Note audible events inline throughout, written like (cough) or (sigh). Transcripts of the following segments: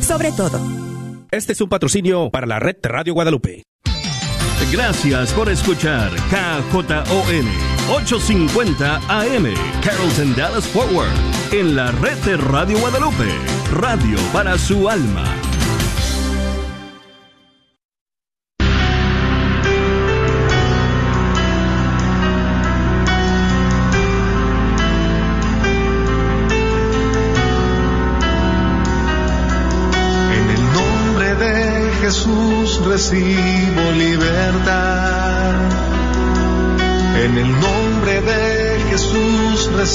sobre todo. Este es un patrocinio para la red Radio Guadalupe. Gracias por escuchar KJON 850 AM Carrollton Dallas Forward en la red de Radio Guadalupe, radio para su alma.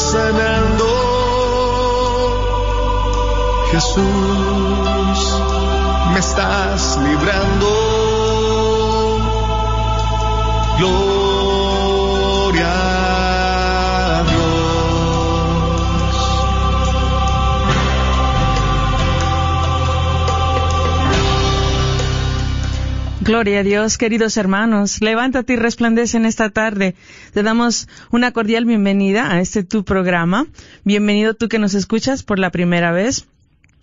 sanando. Jesús, me estás librando. A Dios, queridos hermanos. Levántate y resplandece en esta tarde. Te damos una cordial bienvenida a este tu programa. Bienvenido tú que nos escuchas por la primera vez.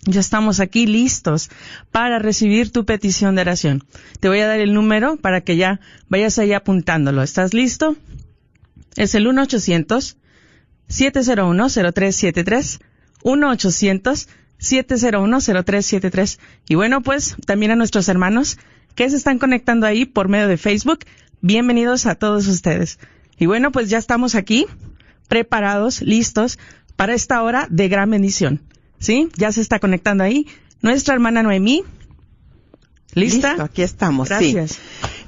Ya estamos aquí listos para recibir tu petición de oración. Te voy a dar el número para que ya vayas ahí apuntándolo. ¿Estás listo? Es el 1-800-701-0373. 1-800-701-0373. Y bueno, pues también a nuestros hermanos que se están conectando ahí por medio de Facebook. Bienvenidos a todos ustedes. Y bueno, pues ya estamos aquí, preparados, listos para esta hora de gran bendición. ¿Sí? Ya se está conectando ahí nuestra hermana Noemí. ¿Lista? Listo, aquí estamos. Gracias.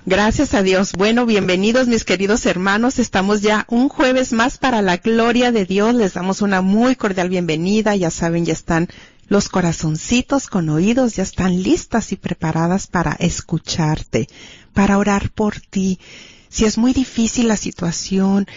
Gracias a Dios. Bueno, bienvenidos mis queridos hermanos. Estamos ya un jueves más para la gloria de Dios. Les damos una muy cordial bienvenida. Ya saben, ya están los corazoncitos con oídos ya están listas y preparadas para escucharte, para orar por ti. Si es muy difícil la situación,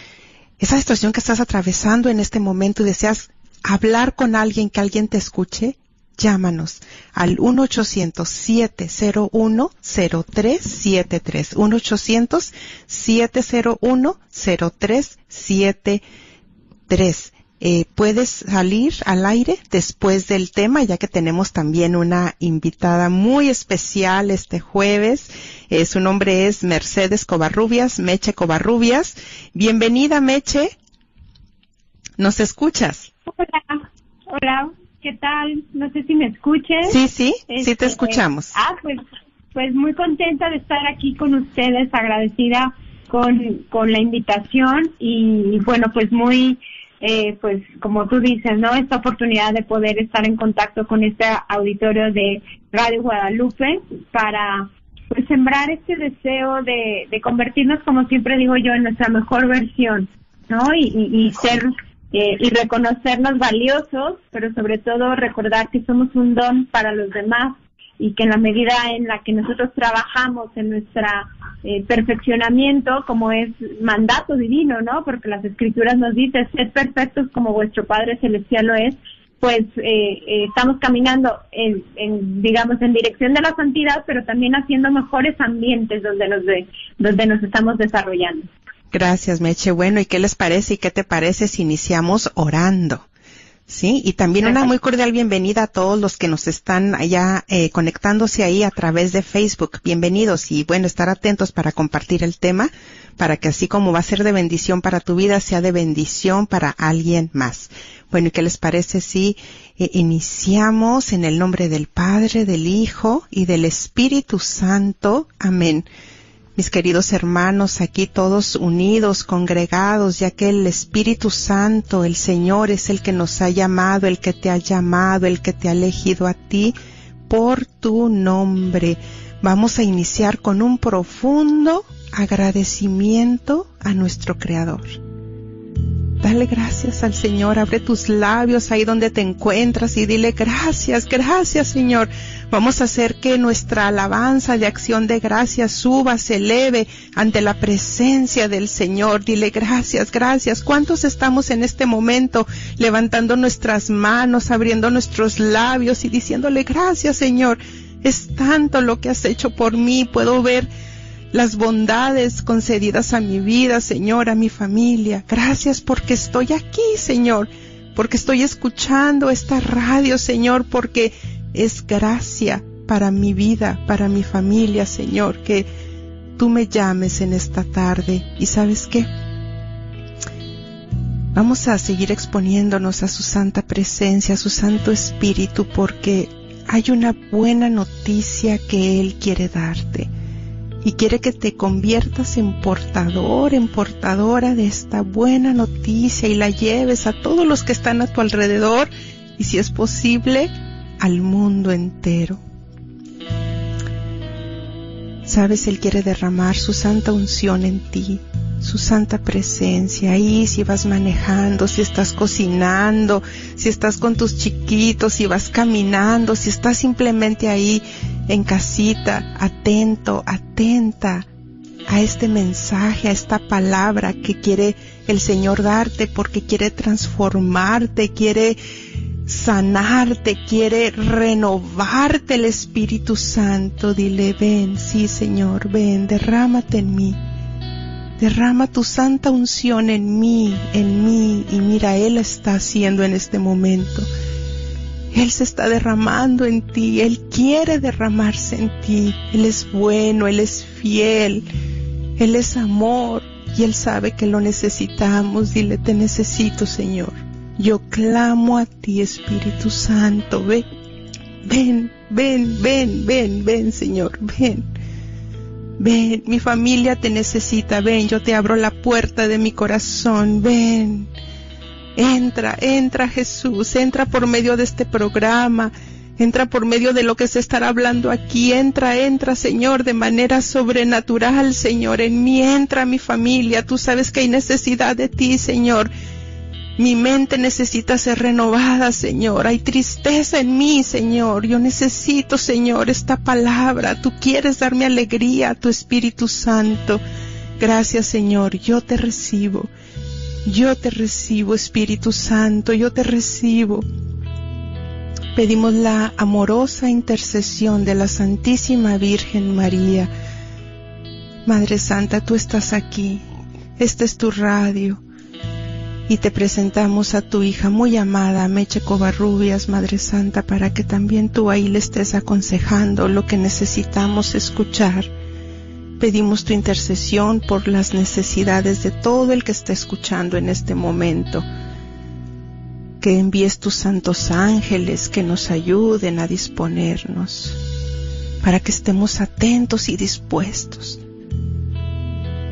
esa situación que estás atravesando en este momento y deseas hablar con alguien, que alguien te escuche, llámanos al 1-800-701-0373. 1-800-701-0373. Eh, puedes salir al aire después del tema, ya que tenemos también una invitada muy especial este jueves. Eh, su nombre es Mercedes Covarrubias, Meche Covarrubias. Bienvenida, Meche. ¿Nos escuchas? Hola, hola, ¿qué tal? No sé si me escuches. Sí, sí, sí te Este, escuchamos. ah, pues, pues muy contenta de estar aquí con ustedes, agradecida con, con la invitación y bueno, pues muy eh, pues como tú dices, ¿no? Esta oportunidad de poder estar en contacto con este auditorio de Radio Guadalupe para pues sembrar este deseo de, convertirnos, como siempre digo yo, en nuestra mejor versión, ¿no? Y ser eh, y reconocernos valiosos, pero sobre todo recordar que somos un don para los demás y que en la medida en la que nosotros trabajamos en nuestra eh, perfeccionamiento, como es mandato divino, ¿no? Porque las escrituras nos dicen, sed perfectos como vuestro Padre Celestial lo es, pues eh, eh, estamos caminando en, en, digamos, en dirección de la santidad, pero también haciendo mejores ambientes donde nos, de, donde nos estamos desarrollando. Gracias, Meche. Bueno, ¿y qué les parece y qué te parece si iniciamos orando? Sí, y también una muy cordial bienvenida a todos los que nos están allá eh, conectándose ahí a través de Facebook. Bienvenidos y bueno, estar atentos para compartir el tema, para que así como va a ser de bendición para tu vida, sea de bendición para alguien más. Bueno, ¿y qué les parece si eh, iniciamos en el nombre del Padre, del Hijo y del Espíritu Santo? Amén mis queridos hermanos, aquí todos unidos, congregados, ya que el Espíritu Santo, el Señor, es el que nos ha llamado, el que te ha llamado, el que te ha elegido a ti por tu nombre. Vamos a iniciar con un profundo agradecimiento a nuestro Creador. Dale gracias al Señor, abre tus labios ahí donde te encuentras y dile gracias, gracias Señor. Vamos a hacer que nuestra alabanza de acción de gracias suba, se eleve ante la presencia del Señor. Dile gracias, gracias. ¿Cuántos estamos en este momento levantando nuestras manos, abriendo nuestros labios y diciéndole gracias Señor? Es tanto lo que has hecho por mí, puedo ver las bondades concedidas a mi vida, Señor, a mi familia. Gracias porque estoy aquí, Señor, porque estoy escuchando esta radio, Señor, porque es gracia para mi vida, para mi familia, Señor, que tú me llames en esta tarde. ¿Y sabes qué? Vamos a seguir exponiéndonos a su santa presencia, a su santo espíritu, porque hay una buena noticia que Él quiere darte y quiere que te conviertas en portador, en portadora de esta buena noticia y la lleves a todos los que están a tu alrededor y si es posible al mundo entero. Sabes, Él quiere derramar su santa unción en ti, su santa presencia ahí, si vas manejando, si estás cocinando, si estás con tus chiquitos, si vas caminando, si estás simplemente ahí en casita, atento, atenta a este mensaje, a esta palabra que quiere el Señor darte porque quiere transformarte, quiere sanarte, quiere renovarte el Espíritu Santo. Dile, ven, sí Señor, ven, derrámate en mí. Derrama tu santa unción en mí, en mí, y mira, Él está haciendo en este momento. Él se está derramando en ti, Él quiere derramarse en ti. Él es bueno, Él es fiel, Él es amor y Él sabe que lo necesitamos. Dile, te necesito, Señor. Yo clamo a ti, Espíritu Santo. Ven, ven, ven, ven, ven, ven, Señor, ven. Ven, mi familia te necesita, ven, yo te abro la puerta de mi corazón, ven. Entra, entra Jesús, entra por medio de este programa, entra por medio de lo que se estará hablando aquí, entra, entra Señor de manera sobrenatural, Señor, en mí. Entra mi familia, tú sabes que hay necesidad de ti, Señor. Mi mente necesita ser renovada, Señor. Hay tristeza en mí, Señor. Yo necesito, Señor, esta palabra. Tú quieres darme alegría, tu Espíritu Santo. Gracias, Señor. Yo te recibo. Yo te recibo, Espíritu Santo, yo te recibo. Pedimos la amorosa intercesión de la Santísima Virgen María. Madre Santa, tú estás aquí. Esta es tu radio. Y te presentamos a tu hija muy amada, Meche Covarrubias, Madre Santa, para que también tú ahí le estés aconsejando lo que necesitamos escuchar pedimos tu intercesión por las necesidades de todo el que está escuchando en este momento. Que envíes tus santos ángeles que nos ayuden a disponernos para que estemos atentos y dispuestos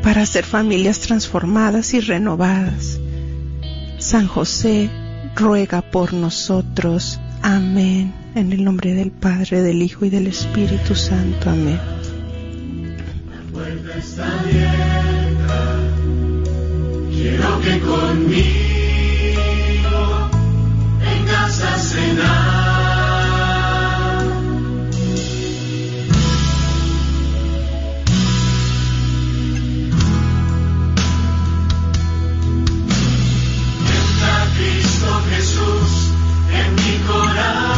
para ser familias transformadas y renovadas. San José, ruega por nosotros. Amén. En el nombre del Padre, del Hijo y del Espíritu Santo. Amén está abierta. Quiero que conmigo vengas a cenar. Presencia.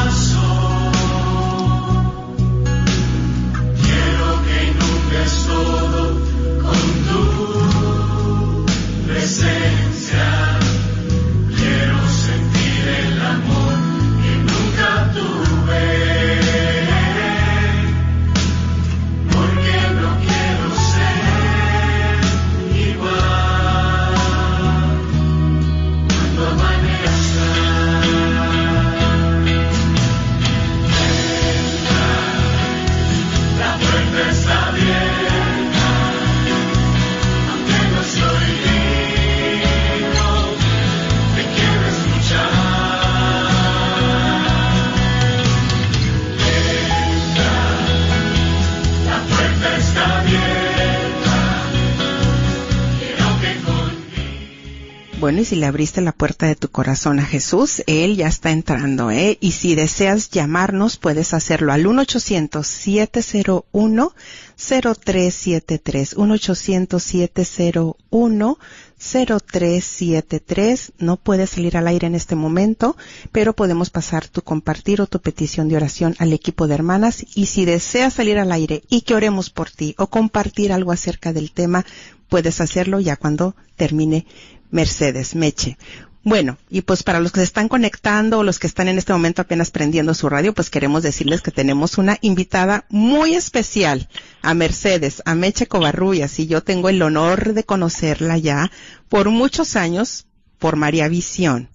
Bueno, y le abriste la puerta de tu corazón a Jesús, Él ya está entrando, ¿eh? Y si deseas llamarnos, puedes hacerlo al 1-800-701-0373. 1-800-701-0373. No puedes salir al aire en este momento, pero podemos pasar tu compartir o tu petición de oración al equipo de hermanas. Y si deseas salir al aire y que oremos por ti o compartir algo acerca del tema, puedes hacerlo ya cuando termine Mercedes Meche. Bueno, y pues para los que se están conectando o los que están en este momento apenas prendiendo su radio, pues queremos decirles que tenemos una invitada muy especial a Mercedes, a Meche Covarrubias, y yo tengo el honor de conocerla ya por muchos años por María Visión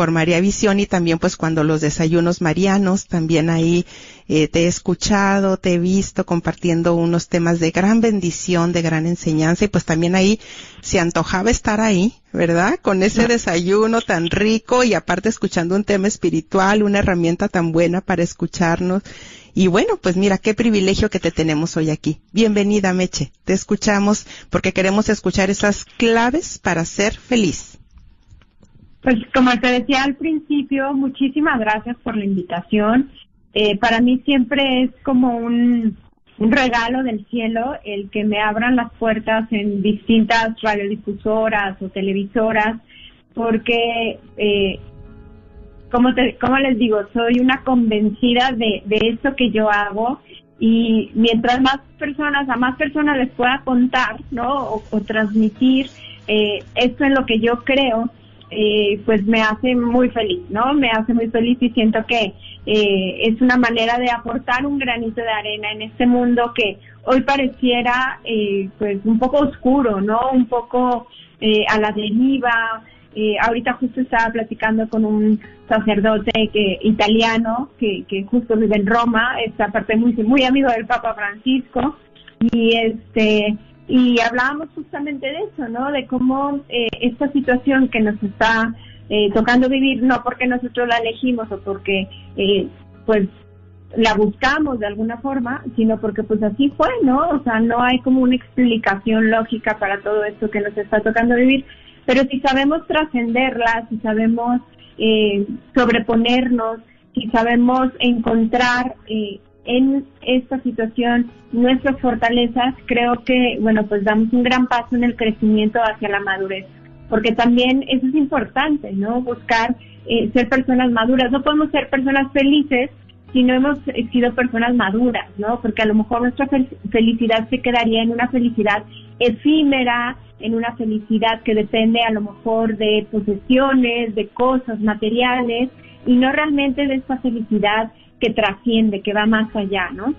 por María Visión y también pues cuando los desayunos marianos, también ahí eh, te he escuchado, te he visto compartiendo unos temas de gran bendición, de gran enseñanza y pues también ahí se antojaba estar ahí, ¿verdad? Con ese desayuno tan rico y aparte escuchando un tema espiritual, una herramienta tan buena para escucharnos. Y bueno, pues mira, qué privilegio que te tenemos hoy aquí. Bienvenida, Meche. Te escuchamos porque queremos escuchar esas claves para ser feliz. Pues como te decía al principio, muchísimas gracias por la invitación. Eh, para mí siempre es como un, regalo del cielo el que me abran las puertas en distintas radiodifusoras o televisoras, porque, eh, como, te, como les digo, soy una convencida de, de esto que yo hago y mientras más personas, a más personas les pueda contar, ¿no? O, o transmitir eh, esto en lo que yo creo, eh, pues me hace muy feliz, ¿no? Me hace muy feliz y siento que eh, es una manera de aportar un granito de arena en este mundo que hoy pareciera eh, pues un poco oscuro, ¿no? Un poco eh, a la deriva. Eh, ahorita justo estaba platicando con un sacerdote que, italiano que, que justo vive en Roma, está aparte muy, muy amigo del Papa Francisco y este y hablábamos justamente de eso, ¿no? De cómo eh, esta situación que nos está eh, tocando vivir, no porque nosotros la elegimos o porque, eh, pues, la buscamos de alguna forma, sino porque pues así fue, ¿no? O sea, no hay como una explicación lógica para todo esto que nos está tocando vivir, pero si sabemos trascenderla, si sabemos eh, sobreponernos, si sabemos encontrar eh, en esta situación nuestras fortalezas, creo que, bueno, pues damos un gran paso en el crecimiento hacia la madurez, porque también eso es importante, ¿no? Buscar eh, ser personas maduras. No podemos ser personas felices si no hemos sido personas maduras, ¿no? Porque a lo mejor nuestra felicidad se quedaría en una felicidad efímera, en una felicidad que depende a lo mejor de posesiones, de cosas materiales, y no realmente de esta felicidad que trasciende, que va más allá, ¿no?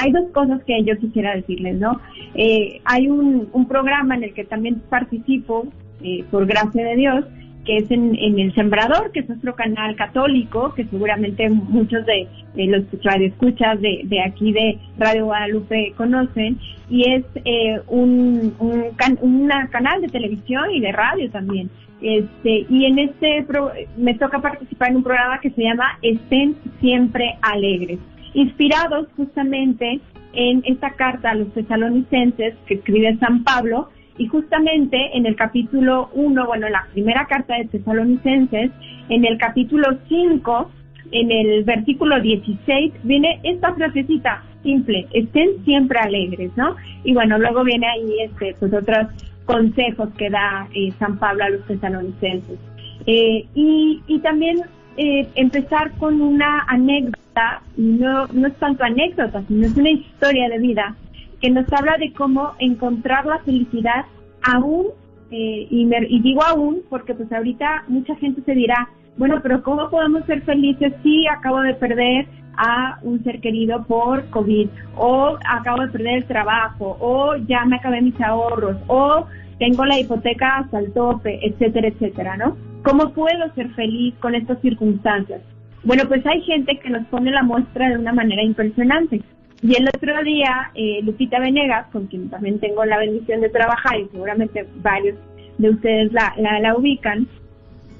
Hay dos cosas que yo quisiera decirles, ¿no? Eh, hay un, un, programa en el que también participo, eh, por gracia de Dios, que es en, El Sembrador, que es nuestro canal católico, que seguramente muchos de, de los radioescuchas de, de aquí de Radio Guadalupe conocen, y es eh, un, canal de televisión y de radio también. Este, y en este pro, me toca participar en un programa que se llama Estén siempre alegres, inspirados justamente en esta carta a los tesalonicenses que escribe San Pablo y justamente en el capítulo 1, bueno, la primera carta de tesalonicenses, en el capítulo 5, en el versículo 16, viene esta frasecita simple, estén siempre alegres, ¿no? Y bueno, luego viene ahí este, pues otras consejos que da eh, San Pablo a los tesalonicenses. Eh, y, y, también eh, empezar con una anécdota, no, no es tanto anécdota, sino es una historia de vida que nos habla de cómo encontrar la felicidad aún, eh, y, me, y digo aún porque pues ahorita mucha gente se dirá, bueno, pero ¿cómo podemos ser felices si acabo de perder a un ser querido por COVID, o acabo de perder el trabajo, o ya me acabé mis ahorros, o tengo la hipoteca hasta el tope, etcétera, etcétera, ¿no? ¿Cómo puedo ser feliz con estas circunstancias? Bueno, pues hay gente que nos pone la muestra de una manera impresionante. Y el otro día, eh, Lupita Venegas, con quien también tengo la bendición de trabajar y seguramente varios de ustedes la, la, la ubican,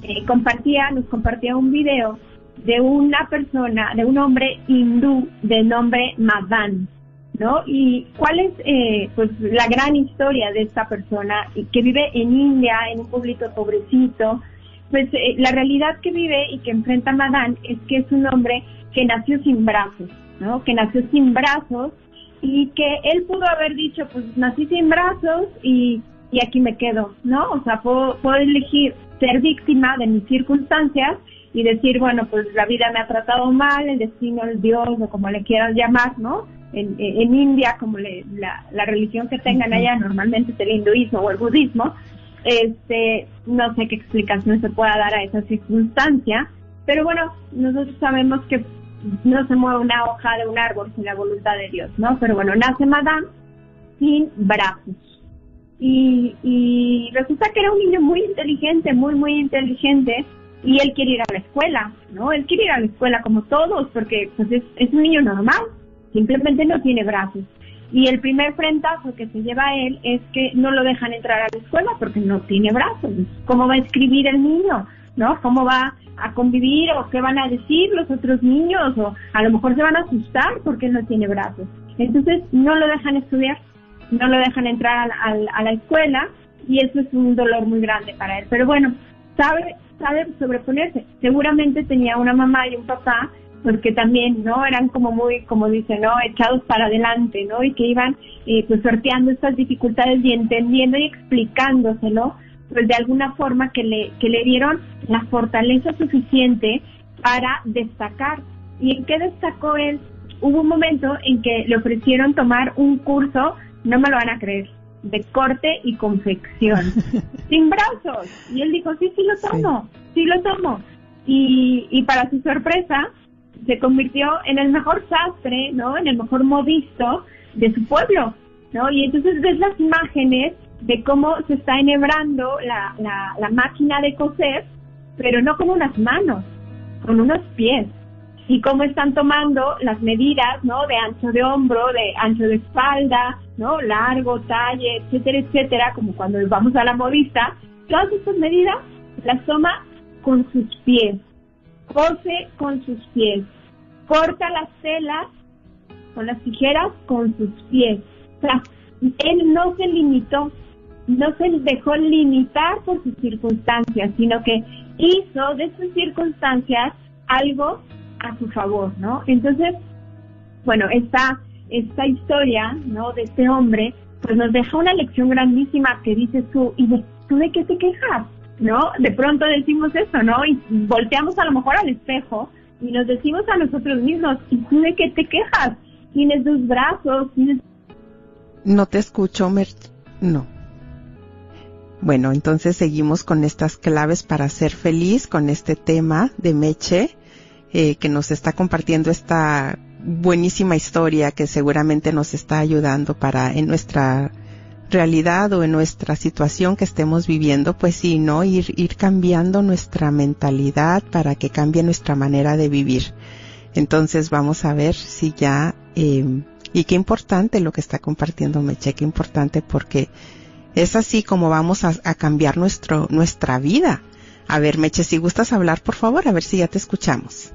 eh, compartía, nos compartía un video de una persona, de un hombre hindú de nombre Madan, ¿no? Y cuál es eh, pues la gran historia de esta persona que vive en India, en un pueblito pobrecito. Pues eh, la realidad que vive y que enfrenta Madan es que es un hombre que nació sin brazos, ¿no? Que nació sin brazos y que él pudo haber dicho, pues nací sin brazos y, y aquí me quedo, ¿no? O sea, puedo, puedo elegir ser víctima de mis circunstancias y decir, bueno, pues la vida me ha tratado mal, el destino, el Dios o como le quieran llamar, ¿no? En, en India, como le, la, la religión que tengan allá, normalmente es el hinduismo o el budismo, este, no sé qué explicación se pueda dar a esa circunstancia, pero bueno, nosotros sabemos que no se mueve una hoja de un árbol sin la voluntad de Dios, ¿no? Pero bueno, nace Madame sin brazos. Y, resulta que era un niño muy inteligente, muy, muy inteligente, y él quiere ir a la escuela, ¿no? Él quiere ir a la escuela como todos, porque pues es, un niño normal, simplemente no tiene brazos. Y el primer frentazo que se lleva él es que no lo dejan entrar a la escuela porque no tiene brazos. ¿Cómo va a escribir el niño? ¿No? ¿Cómo va a convivir o qué van a decir los otros niños? O a lo mejor se van a asustar porque no tiene brazos. Entonces no lo dejan estudiar, no lo dejan entrar a, a, la escuela y eso es un dolor muy grande para él. Pero bueno, sabe, sabe sobreponerse. Seguramente tenía una mamá y un papá pues que también, ¿no? Eran como muy, como dicen, ¿no? Echados para adelante, ¿no? Y que iban, eh, pues, sorteando estas dificultades y entendiendo y explicándoselo, pues, de alguna forma que le, que le dieron la fortaleza suficiente para destacar. ¿Y en qué destacó él? Hubo un momento en que le ofrecieron tomar un curso, no me lo van a creer, de corte y confección, (laughs) sin brazos. Y él dijo, sí, sí lo tomo, sí, lo tomo. Y, y para su sorpresa, se convirtió en el mejor sastre, ¿no? En el mejor modisto de su pueblo, ¿no? Y entonces ves las imágenes de cómo se está enhebrando la, la, máquina de coser, pero no con unas manos, con unos pies. Y cómo están tomando las medidas, ¿no? De ancho de hombro, de ancho de espalda, ¿no? Largo, talle, etcétera, etcétera, como cuando vamos a la modista. Todas estas medidas las toma con sus pies, cose con sus pies, corta las telas con las tijeras con sus pies. Él no se limitó, no se dejó limitar por sus circunstancias, sino que hizo de sus circunstancias algo a su favor, ¿no? Entonces, bueno, esta, esta historia, ¿no? De este hombre, pues nos deja una lección grandísima que dices tú, ¿y de, tú de qué te quejas? ¿no? De pronto decimos eso, ¿no? Y volteamos a lo mejor al espejo y nos decimos a nosotros mismos, ¿y tú de qué te quejas? Tienes dos brazos, tienes... No te escucho, Mer no. Bueno, entonces seguimos con estas claves para ser feliz con este tema de Meche, eh, que nos está compartiendo esta buenísima historia que seguramente nos está ayudando para en nuestra realidad o en nuestra situación que estemos viviendo, pues sí, ¿no? Ir, ir cambiando nuestra mentalidad para que cambie nuestra manera de vivir. Entonces vamos a ver si ya, eh, y qué importante lo que está compartiendo Meche, qué importante porque es así como vamos a, a cambiar nuestro, nuestra vida. A ver, Meche, si gustas hablar, por favor, a ver si ya te escuchamos.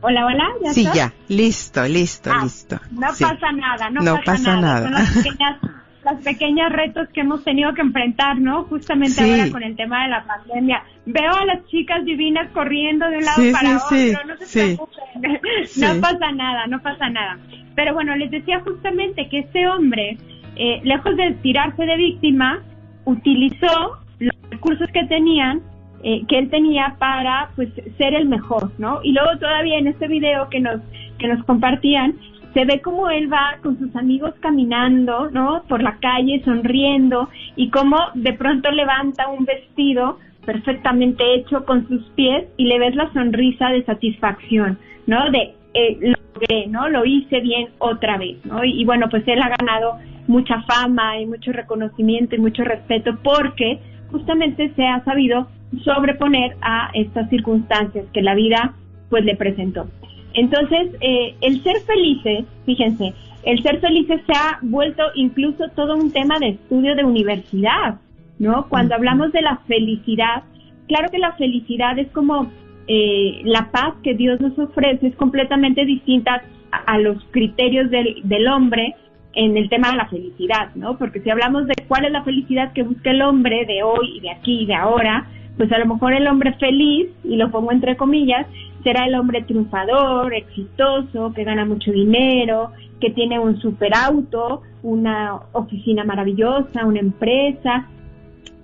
Hola, hola, ¿ya Sí, estás? ya, listo, listo, Ah, listo. No Sí. pasa nada, no, No pasa, pasa nada. Son las (laughs) pequeñas, las pequeñas retos que hemos tenido que enfrentar, ¿no? Justamente Sí. ahora con el tema de la pandemia. Veo a las chicas divinas corriendo de un lado Sí, para otro, sí, no se sí. preocupen. (laughs) Sí. No pasa nada, no pasa nada. Pero bueno, les decía justamente que este hombre, eh, lejos de tirarse de víctima, utilizó los recursos que tenían eh, que él tenía para pues ser el mejor, ¿no? Y luego todavía en este video que nos que nos compartían se ve como él va con sus amigos caminando, ¿no? Por la calle sonriendo y cómo de pronto levanta un vestido perfectamente hecho con sus pies y le ves la sonrisa de satisfacción, ¿no? De eh, lo logré, ¿no? Lo hice bien otra vez, ¿no? Y, y bueno, pues él ha ganado mucha fama y mucho reconocimiento y mucho respeto porque justamente se ha sabido sobreponer a estas circunstancias que la vida pues le presentó. Entonces, eh, el ser felices, fíjense, el ser felices se ha vuelto incluso todo un tema de estudio de universidad, ¿no? Cuando hablamos de la felicidad, claro que la felicidad es como eh, la paz que Dios nos ofrece es completamente distinta a, los criterios del, del hombre en el tema de la felicidad, ¿no? Porque si hablamos de cuál es la felicidad que busca el hombre de hoy y de aquí y de ahora, pues a lo mejor el hombre feliz, y lo pongo entre comillas, será el hombre triunfador, exitoso, que gana mucho dinero, que tiene un superauto, una oficina maravillosa, una empresa.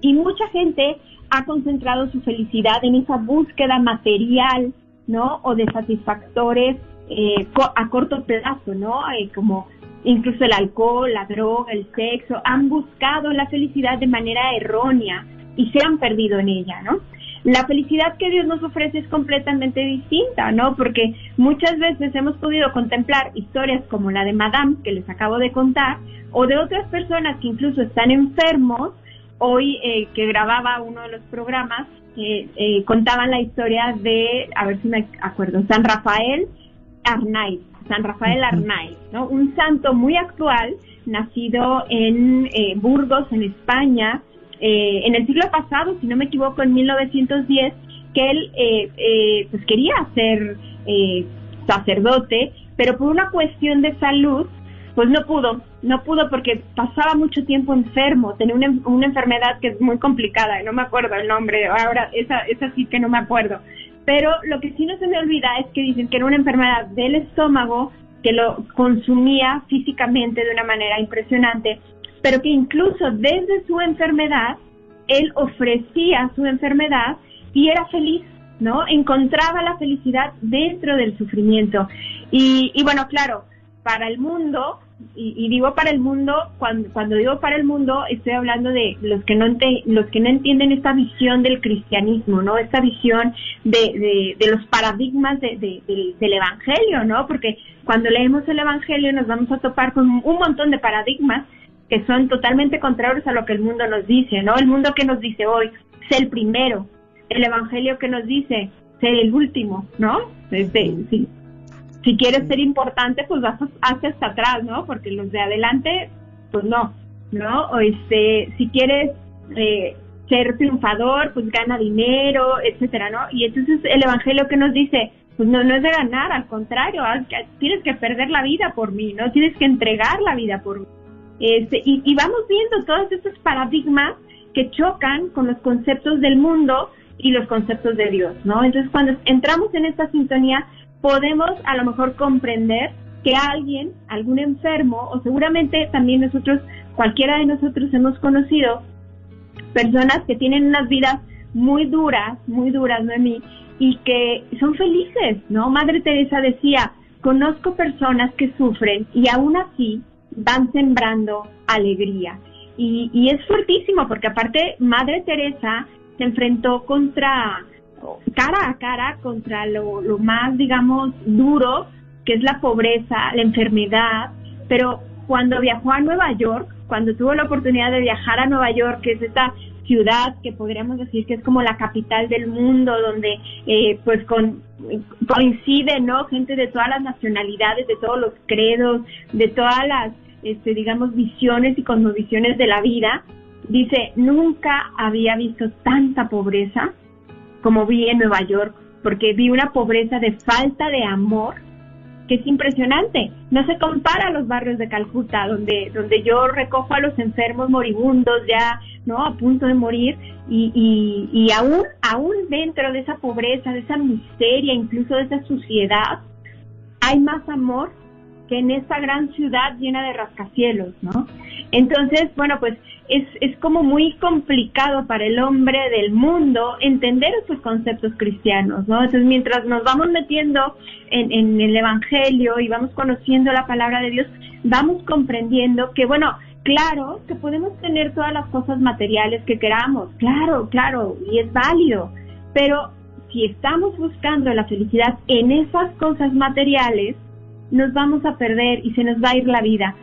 Y mucha gente ha concentrado su felicidad en esa búsqueda material, ¿no? O de satisfactores eh, a corto plazo, ¿no? Eh, como incluso el alcohol, la droga, el sexo, han buscado la felicidad de manera errónea y se han perdido en ella, ¿no? La felicidad que Dios nos ofrece es completamente distinta, ¿no? Porque muchas veces hemos podido contemplar historias como la de Madame, que les acabo de contar, o de otras personas que incluso están enfermos. Hoy eh, que grababa uno de los programas, eh, eh, contaban la historia de, a ver si me acuerdo, San Rafael Arnaiz, San Rafael Arnaiz, ¿no? Un santo muy actual, nacido en eh, Burgos, en España, eh, en el siglo pasado, si no me equivoco, en 1910, que él eh, eh, pues quería ser eh, sacerdote, pero por una cuestión de salud, pues no pudo, no pudo porque pasaba mucho tiempo enfermo, tenía una, una enfermedad que es muy complicada, no me acuerdo el nombre, ahora esa, esa sí que no me acuerdo, pero lo que sí no se me olvida es que dicen que era una enfermedad del estómago que lo consumía físicamente de una manera impresionante, pero que incluso desde su enfermedad, él ofrecía su enfermedad y era feliz, ¿no? Encontraba la felicidad dentro del sufrimiento. Y, y bueno, claro, para el mundo, y, y, digo para el mundo, cuando, digo para el mundo, estoy hablando de los que no los que no entienden esta visión del cristianismo, ¿no? Esta visión de, de, de los paradigmas de, de, del evangelio, ¿no? Porque cuando leemos el evangelio nos vamos a topar con un montón de paradigmas que son totalmente contrarios a lo que el mundo nos dice, ¿no? El mundo que nos dice hoy, sé el primero, el evangelio que nos dice, sé el último, ¿no? Este, sí si quieres ser importante, pues vas hacia hasta atrás, ¿no? Porque los de adelante, pues no, ¿no? O este, si quieres eh, ser triunfador, pues gana dinero, etcétera, ¿no? Y entonces el evangelio que nos dice, pues no, no es de ganar, al contrario, tienes que perder la vida por mí, ¿no? Tienes que entregar la vida por mí. Este, y, y vamos viendo todos estos paradigmas que chocan con los conceptos del mundo y los conceptos de Dios, ¿no? Entonces cuando entramos en esta sintonía, podemos a lo mejor comprender que alguien, algún enfermo, o seguramente también nosotros, cualquiera de nosotros hemos conocido personas que tienen unas vidas muy duras, muy duras, Noemí, y que son felices, ¿no? Madre Teresa decía, conozco personas que sufren y aún así van sembrando alegría. Y, y es fuertísimo porque aparte Madre Teresa se enfrentó contra cara a cara contra lo, más, digamos, duro, que es la pobreza, la enfermedad, pero cuando viajó a Nueva York, cuando tuvo la oportunidad de viajar a Nueva York, que es esta ciudad que podríamos decir que es como la capital del mundo, donde eh, pues con, coincide, ¿no? Gente de todas las nacionalidades, de todos los credos, de todas las, este, digamos, visiones y cosmovisiones de la vida, dice, nunca había visto tanta pobreza como vi en Nueva York, porque vi una pobreza de falta de amor que es impresionante. No se compara a los barrios de Calcuta, donde, donde yo recojo a los enfermos moribundos ya, ¿no? A punto de morir y, y, y aún, aún dentro de esa pobreza, de esa miseria, incluso de esa suciedad, hay más amor que en esta gran ciudad llena de rascacielos, ¿no? Entonces, bueno, pues es, es como muy complicado para el hombre del mundo entender esos conceptos cristianos, ¿no? Entonces, mientras nos vamos metiendo en, en el Evangelio y vamos conociendo la palabra de Dios, vamos comprendiendo que, bueno, claro que podemos tener todas las cosas materiales que queramos, claro, claro, y es válido, pero si estamos buscando la felicidad en esas cosas materiales, nos vamos a perder y se nos va a ir la vida.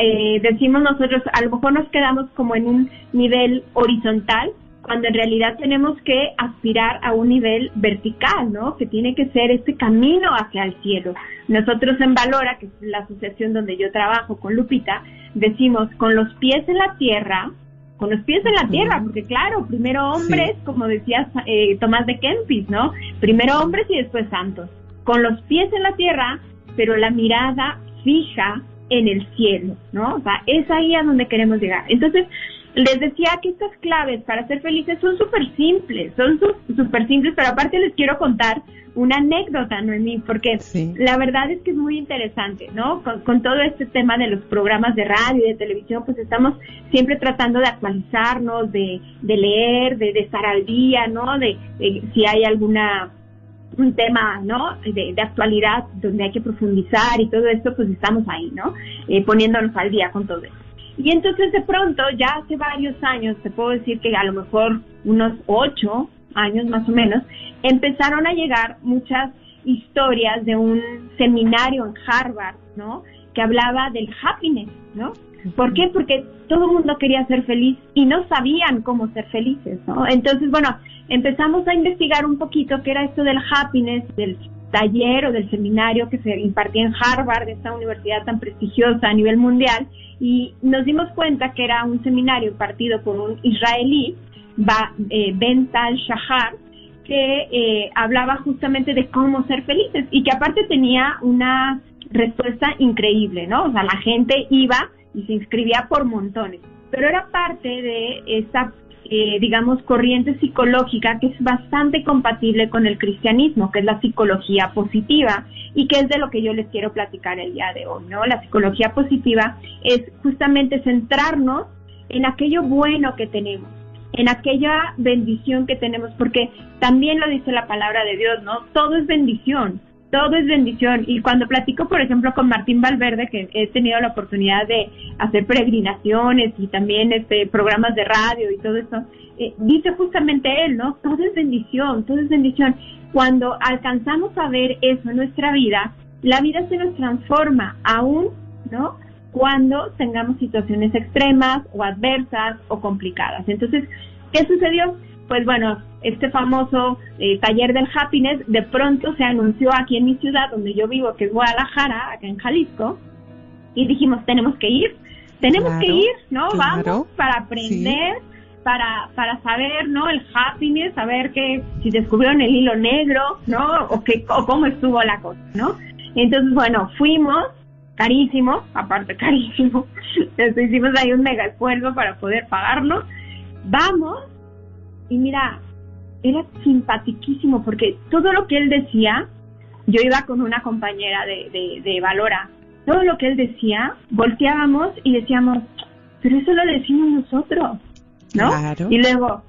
Eh, decimos nosotros, a lo mejor nos quedamos como en un nivel horizontal, cuando en realidad tenemos que aspirar a un nivel vertical, ¿no? Que tiene que ser este camino hacia el cielo. Nosotros en Valora, que es la asociación donde yo trabajo con Lupita, decimos con los pies en la tierra, con los pies en la tierra, porque claro, primero hombres, como decía eh, Tomás de Kempis, ¿no? Primero hombres y después santos, con los pies en la tierra, pero la mirada fija en el cielo, ¿no? O sea, es ahí a donde queremos llegar. Entonces, les decía que estas claves para ser felices son súper simples, son súper simples, pero aparte les quiero contar una anécdota, Noemí, porque la verdad es que es muy interesante, ¿no? Con, todo este tema de los programas de radio y de televisión, pues estamos siempre tratando de actualizarnos, de, de leer, de, estar al día, ¿no? De, si hay alguna un tema, ¿no? De, actualidad donde hay que profundizar y todo esto, pues estamos ahí, ¿no? Eh, poniéndonos al día con todo eso. Y entonces de pronto, ya hace varios años, te puedo decir que a lo mejor unos ocho años más o menos, empezaron a llegar muchas historias de un seminario en Harvard, ¿no? Que hablaba del happiness, ¿no? ¿Por qué? Porque todo el mundo quería ser feliz y no sabían cómo ser felices, ¿no? Entonces, bueno, empezamos a investigar un poquito qué era esto del happiness, del taller o del seminario que se impartía en Harvard, esta universidad tan prestigiosa a nivel mundial, y nos dimos cuenta que era un seminario impartido por un israelí, eh, Ben Tal Shahar, que eh, hablaba justamente de cómo ser felices y que aparte tenía una respuesta increíble, ¿no? O sea, la gente iba y se inscribía por montones, pero era parte de esta eh, digamos, corriente psicológica que es bastante compatible con el cristianismo, que es la psicología positiva y que es de lo que yo les quiero platicar el día de hoy, ¿no? La psicología positiva es justamente centrarnos en aquello bueno que tenemos, en aquella bendición que tenemos, porque también lo dice la palabra de Dios, ¿no? Todo es bendición todo es bendición. Y cuando platico, por ejemplo, con Martín Valverde, que he tenido la oportunidad de hacer peregrinaciones y también este programas de radio y todo eso, eh, dice justamente él, ¿no? Todo es bendición, todo es bendición. Cuando alcanzamos a ver eso en nuestra vida, la vida se nos transforma aún, ¿no? Cuando tengamos situaciones extremas o adversas o complicadas. Entonces, ¿qué sucedió? Pues bueno, este famoso eh, taller del happiness de pronto se anunció aquí en mi ciudad donde yo vivo, que es Guadalajara, acá en Jalisco, y dijimos, tenemos que ir, tenemos que ir, ¿no? Vamos para aprender, para, para saber, ¿no? El happiness, saber que si descubrieron el hilo negro, ¿no? O, que, o cómo estuvo la cosa, ¿no? Entonces, bueno, fuimos, carísimo, aparte carísimo, (laughs) entonces hicimos ahí un mega esfuerzo para poder pagarlo, vamos, y mira, era simpatiquísimo porque todo lo que él decía, yo iba con una compañera de, de, Valora, todo lo que él decía, volteábamos y decíamos, pero eso lo decimos nosotros, ¿no? Y luego,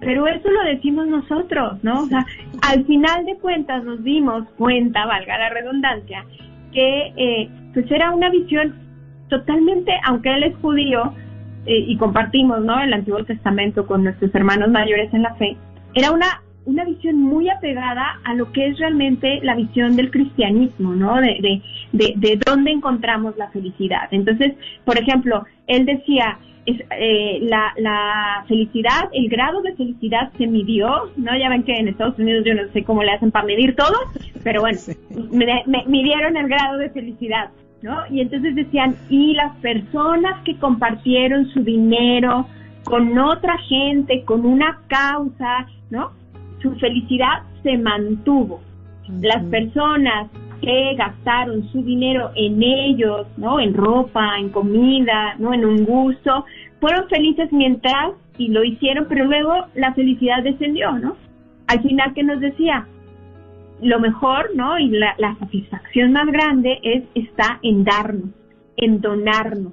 pero eso lo decimos nosotros, ¿no? O sea, al final de cuentas nos dimos cuenta, valga la redundancia, que eh, pues era una visión totalmente, aunque él es judío eh, y compartimos, ¿no? El Antiguo Testamento con nuestros hermanos mayores en la fe, era una, una visión muy apegada a lo que es realmente la visión del cristianismo, ¿no? De, de, de, dónde encontramos la felicidad. Entonces, por ejemplo, él decía, es, eh, la, la felicidad, el grado de felicidad se midió, ¿no? Ya ven que en Estados Unidos yo no sé cómo le hacen para medir todo, pero bueno, me, me, midieron el grado de felicidad, ¿no? Y entonces decían, y las personas que compartieron su dinero, con otra gente, con una causa, ¿no? Su felicidad se mantuvo. Las personas que gastaron su dinero en ellos, ¿no? En ropa, en comida, ¿no? En un gusto, fueron felices mientras y lo hicieron, pero luego la felicidad descendió, ¿no? Al final que nos decía, lo mejor, ¿no? Y la, la satisfacción más grande es está en darnos, en donarnos.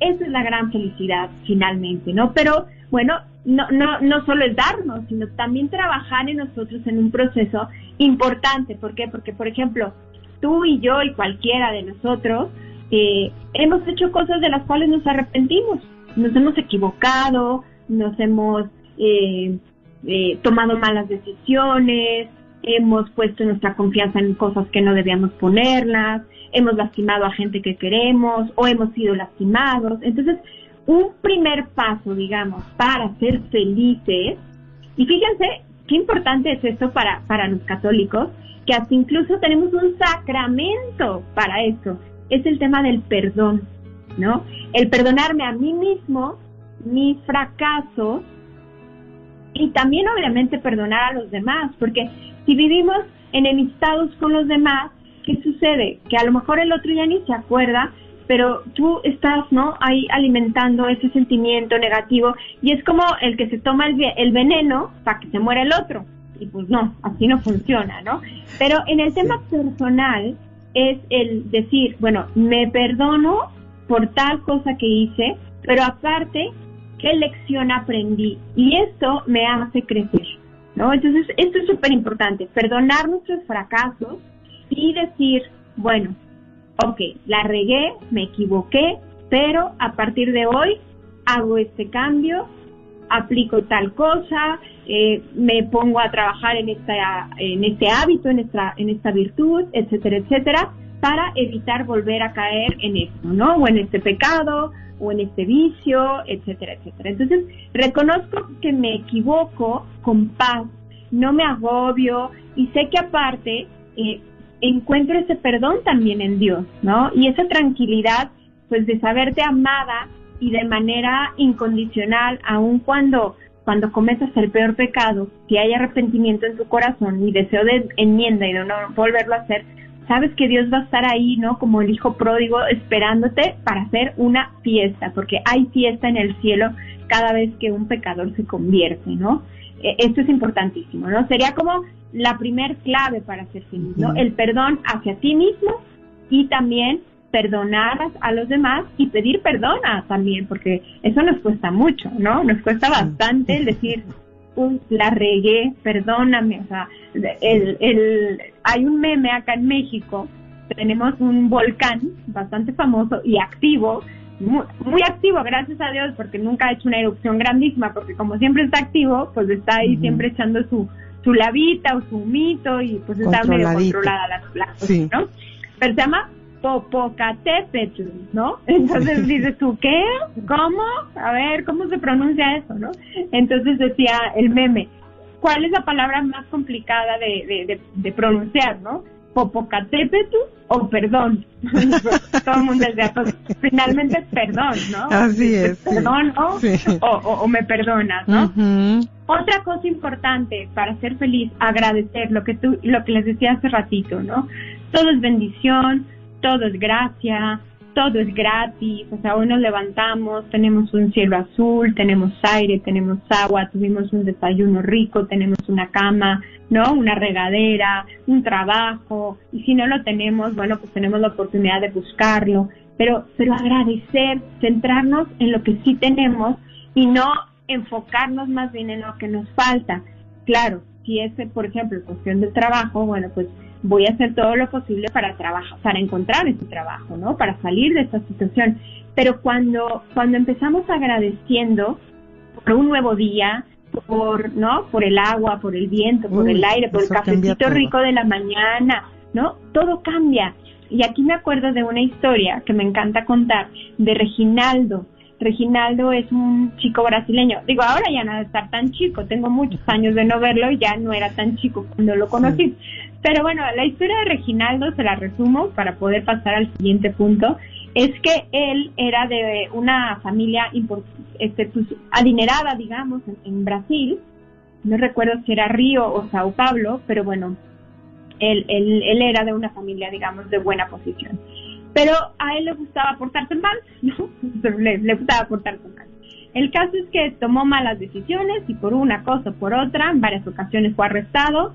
Esa es la gran felicidad finalmente, ¿no? Pero bueno, no, no, no solo es darnos, sino también trabajar en nosotros en un proceso importante. ¿Por qué? Porque, por ejemplo, tú y yo y cualquiera de nosotros eh, hemos hecho cosas de las cuales nos arrepentimos, nos hemos equivocado, nos hemos eh, eh, tomado malas decisiones, hemos puesto nuestra confianza en cosas que no debíamos ponerlas, hemos lastimado a gente que queremos o hemos sido lastimados. Entonces, un primer paso, digamos, para ser felices, y fíjense qué importante es esto para, para los católicos, que hasta incluso tenemos un sacramento para eso, es el tema del perdón, ¿no? El perdonarme a mí mismo mis fracasos y también obviamente perdonar a los demás, porque si vivimos enemistados con los demás, ¿qué sucede? Que a lo mejor el otro ya ni se acuerda, pero tú estás, ¿no? Ahí alimentando ese sentimiento negativo y es como el que se toma el, el veneno para que se muera el otro. Y pues no, así no funciona, ¿no? Pero en el tema personal es el decir, bueno, me perdono por tal cosa que hice, pero aparte, ¿qué lección aprendí? Y esto me hace crecer, ¿no? Entonces, esto es súper importante, perdonar nuestros fracasos y decir, bueno, ok, la regué, me equivoqué, pero a partir de hoy hago este cambio, aplico tal cosa, eh, me pongo a trabajar en esta, en este hábito, en esta, en esta virtud, etcétera, etcétera, para evitar volver a caer en esto, ¿no? O en este pecado, o en este vicio, etcétera, etcétera. Entonces, reconozco que me equivoco con paz, no me agobio y sé que aparte eh, encuentro ese perdón también en Dios, ¿no? Y esa tranquilidad, pues de saberte amada y de manera incondicional, aun cuando cuando cometas el peor pecado, si hay arrepentimiento en tu corazón y deseo de enmienda y de no volverlo a hacer, sabes que Dios va a estar ahí, ¿no? Como el hijo pródigo esperándote para hacer una fiesta, porque hay fiesta en el cielo cada vez que un pecador se convierte, ¿no? E, esto es importantísimo, ¿no? Sería como la primer clave para ser feliz, ¿no? El perdón hacia ti mismo y también perdonar a los demás y pedir perdón también, porque eso nos cuesta mucho, ¿no? Nos cuesta bastante el decir, La regué, perdóname, o sea, el, el, hay un meme acá en México, tenemos un volcán bastante famoso y activo, muy, muy, activo, gracias a Dios, porque nunca ha hecho una erupción grandísima, porque como siempre está activo, pues está ahí siempre echando su, su lavita o su humito y pues está medio controlada las plantas, ¿no? Pero se llama Popocatépetl, ¿no? (laughs) Entonces dices tú, ¿qué? ¿Cómo? A ver, ¿cómo se pronuncia eso, no? Entonces decía el meme, ¿cuál es la palabra más complicada de, de, de, pronunciar, no? Popocatépetl o perdón. (laughs) Todo el mundo decía, pues finalmente es perdón, ¿no? Así es. Perdón o, o, me perdonas, ¿no? Otra cosa importante para ser feliz, agradecer lo que tú, lo que les decía hace ratito, ¿no? Todo es bendición, todo es gracia, todo es gratis, o sea, hoy nos levantamos, tenemos un cielo azul, tenemos aire, tenemos agua, tuvimos un desayuno rico, tenemos una cama, ¿no? Una regadera, un trabajo, y si no lo tenemos, bueno, pues tenemos la oportunidad de buscarlo, pero, pero agradecer, centrarnos en lo que sí tenemos y no enfocarnos más bien en lo que nos falta. Claro, si es, por ejemplo, cuestión del trabajo, bueno, pues voy a hacer todo lo posible para trabajar, para encontrar ese trabajo, ¿no? Para salir de esta situación. Pero cuando, cuando empezamos agradeciendo por un nuevo día, por, ¿no? Por el agua, por el viento, por el aire, por el cafecito rico de la mañana, ¿no? Todo cambia. Y aquí me acuerdo de una historia que me encanta contar de Reginaldo. Reginaldo es un chico brasileño. Digo, ahora ya no debe estar tan chico. Tengo muchos años de no verlo y ya no era tan chico cuando lo conocí. Pero bueno, la historia de Reginaldo se la resumo para poder pasar al siguiente punto. Es que él era de una familia este, pues, adinerada, digamos, en, Brasil. No recuerdo si era Río o Sao Paulo, pero bueno, él, él, él era de una familia, digamos, de buena posición. Pero a él le gustaba portarse mal, (laughs) ¿no? Le, le gustaba portarse mal. El caso es que tomó malas decisiones y por una cosa o por otra, en varias ocasiones fue arrestado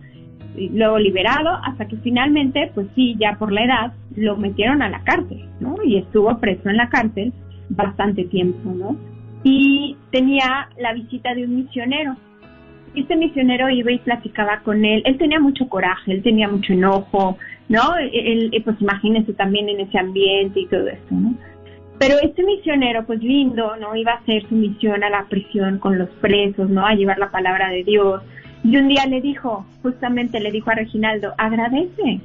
luego liberado, hasta que finalmente, pues sí, ya por la edad, lo metieron a la cárcel, ¿no? Y estuvo preso en la cárcel bastante tiempo, ¿no? Y tenía la visita de un misionero. Este misionero iba y platicaba con él. Él tenía mucho coraje, él tenía mucho enojo, ¿no? Él, pues imagínense también en ese ambiente y todo esto, ¿no? Pero este misionero, pues lindo, ¿no? Iba a hacer su misión a la prisión con los presos, ¿no? A llevar la palabra de Dios, y un día le dijo, justamente le dijo a Reginaldo, agradece,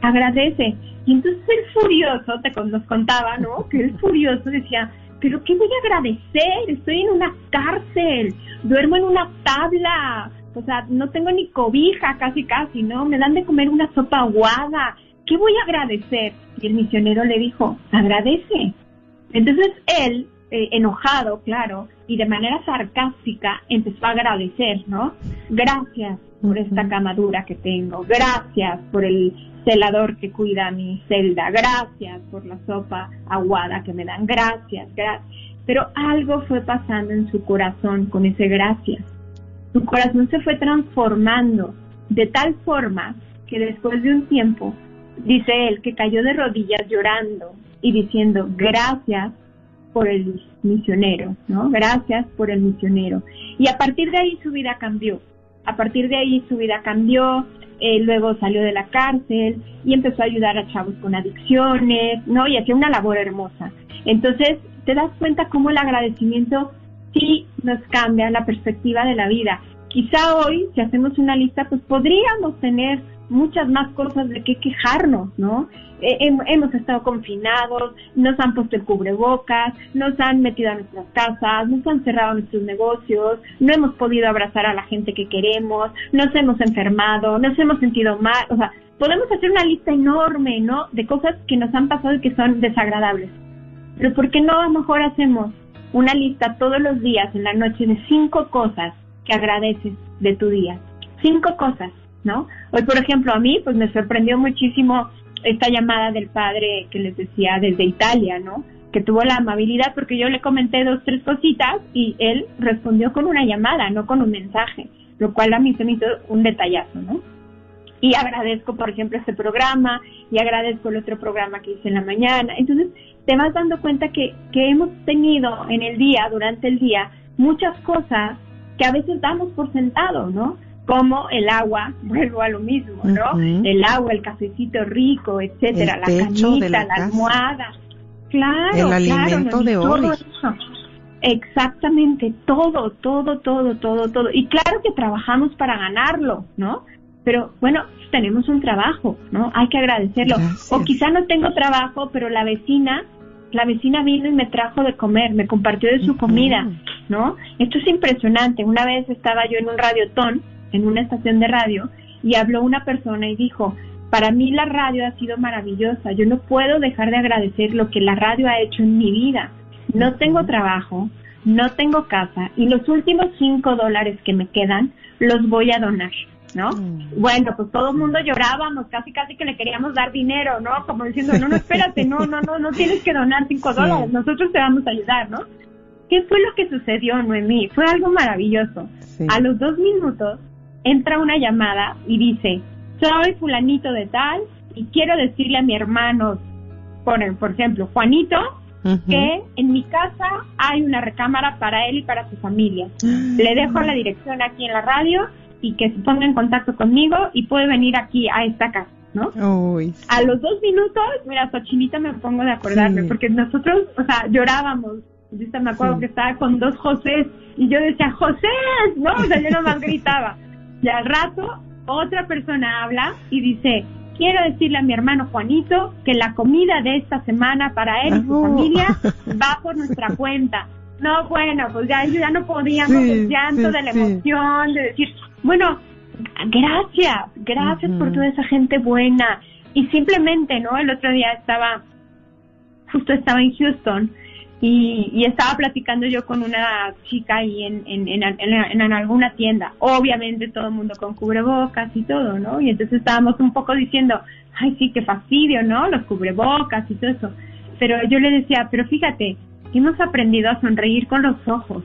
agradece. Y entonces el furioso, te nos contaba, ¿no? Que el furioso decía, pero ¿qué voy a agradecer? Estoy en una cárcel, duermo en una tabla, o sea, no tengo ni cobija casi casi, ¿no? Me dan de comer una sopa aguada, ¿qué voy a agradecer? Y el misionero le dijo, agradece. Entonces él eh, enojado, claro, y de manera sarcástica empezó a agradecer, ¿no? Gracias por esta camadura que tengo, gracias por el celador que cuida mi celda, gracias por la sopa aguada que me dan, gracias, gracias. Pero algo fue pasando en su corazón con ese gracias. Su corazón se fue transformando de tal forma que después de un tiempo, dice él, que cayó de rodillas llorando y diciendo, gracias por el misionero, ¿no? Gracias por el misionero. Y a partir de ahí su vida cambió. A partir de ahí su vida cambió, eh, luego salió de la cárcel y empezó a ayudar a chavos con adicciones, ¿no? Y hacía una labor hermosa. Entonces, te das cuenta cómo el agradecimiento sí nos cambia la perspectiva de la vida. Quizá hoy, si hacemos una lista, pues podríamos tener muchas más cosas de qué quejarnos, ¿no? hemos estado confinados, nos han puesto el cubrebocas, nos han metido a nuestras casas, nos han cerrado nuestros negocios, no hemos podido abrazar a la gente que queremos, nos hemos enfermado, nos hemos sentido mal, o sea, podemos hacer una lista enorme, ¿no? De cosas que nos han pasado y que son desagradables. Pero ¿por qué no a lo mejor hacemos una lista todos los días en la noche de cinco cosas que agradeces de tu día? Cinco cosas ¿no? Hoy, por ejemplo, a mí, pues me sorprendió muchísimo esta llamada del padre que les decía desde Italia, ¿no? Que tuvo la amabilidad porque yo le comenté dos, tres cositas y él respondió con una llamada, no con un mensaje, lo cual a mí se me hizo un detallazo, ¿no? Y agradezco, por ejemplo, este programa y agradezco el otro programa que hice en la mañana. Entonces, te vas dando cuenta que, que hemos tenido en el día, durante el día, muchas cosas que a veces damos por sentado, ¿no? como el agua, (laughs) vuelvo a lo mismo, ¿no? El agua, el cafecito rico, etcétera, la camita, la, almohada. Claro, el alimento de hoy. Exactamente, todo, todo, todo, todo, todo. Y claro que trabajamos para ganarlo, ¿no? Pero bueno, tenemos un trabajo, ¿no? Hay que agradecerlo. O quizá no tengo trabajo, pero la vecina, la vecina vino y me trajo de comer, me compartió de su comida, ¿no? Esto es impresionante. Una vez estaba yo en un radiotón en una estación de radio y habló una persona y dijo, para mí la radio ha sido maravillosa, yo no puedo dejar de agradecer lo que la radio ha hecho en mi vida. No tengo trabajo, no tengo casa y los últimos cinco dólares que me quedan los voy a donar. ¿No? Mm. Bueno, pues todo el mundo llorábamos, casi casi que le queríamos dar dinero, ¿no? Como diciendo, no, no, espérate, no, no, no, no tienes que donar cinco dólares, nosotros te vamos a ayudar, ¿no? ¿Qué fue lo que sucedió, Noemí? Fue algo maravilloso. A los dos minutos entra una llamada y dice, soy fulanito de tal y quiero decirle a mi hermano, por, por ejemplo, Juanito, que en mi casa hay una recámara para él y para su familia. Le dejo la dirección aquí en la radio y que se ponga en contacto conmigo y puede venir aquí a esta casa. ¿no? A los dos minutos, mira, Sochinita me pongo de acordarme, porque nosotros, o sea, llorábamos. Yo me acuerdo que estaba con dos José y yo decía, José, ¿no? O sea, yo nomás gritaba. Y al rato otra persona habla y dice, quiero decirle a mi hermano Juanito que la comida de esta semana para él y su familia (laughs) va por nuestra cuenta. No, bueno, pues ya, ya no podíamos, el llanto de la emoción, de decir, bueno, gracias, gracias por toda esa gente buena. Y simplemente, ¿no? El otro día estaba, justo estaba en Houston y, estaba platicando yo con una chica ahí en, en, en, en, alguna tienda, obviamente todo el mundo con cubrebocas y todo, ¿no? Y entonces estábamos un poco diciendo, ay, sí, qué fastidio, ¿no? Los cubrebocas y todo eso. Pero yo le decía, pero fíjate, hemos aprendido a sonreír con los ojos.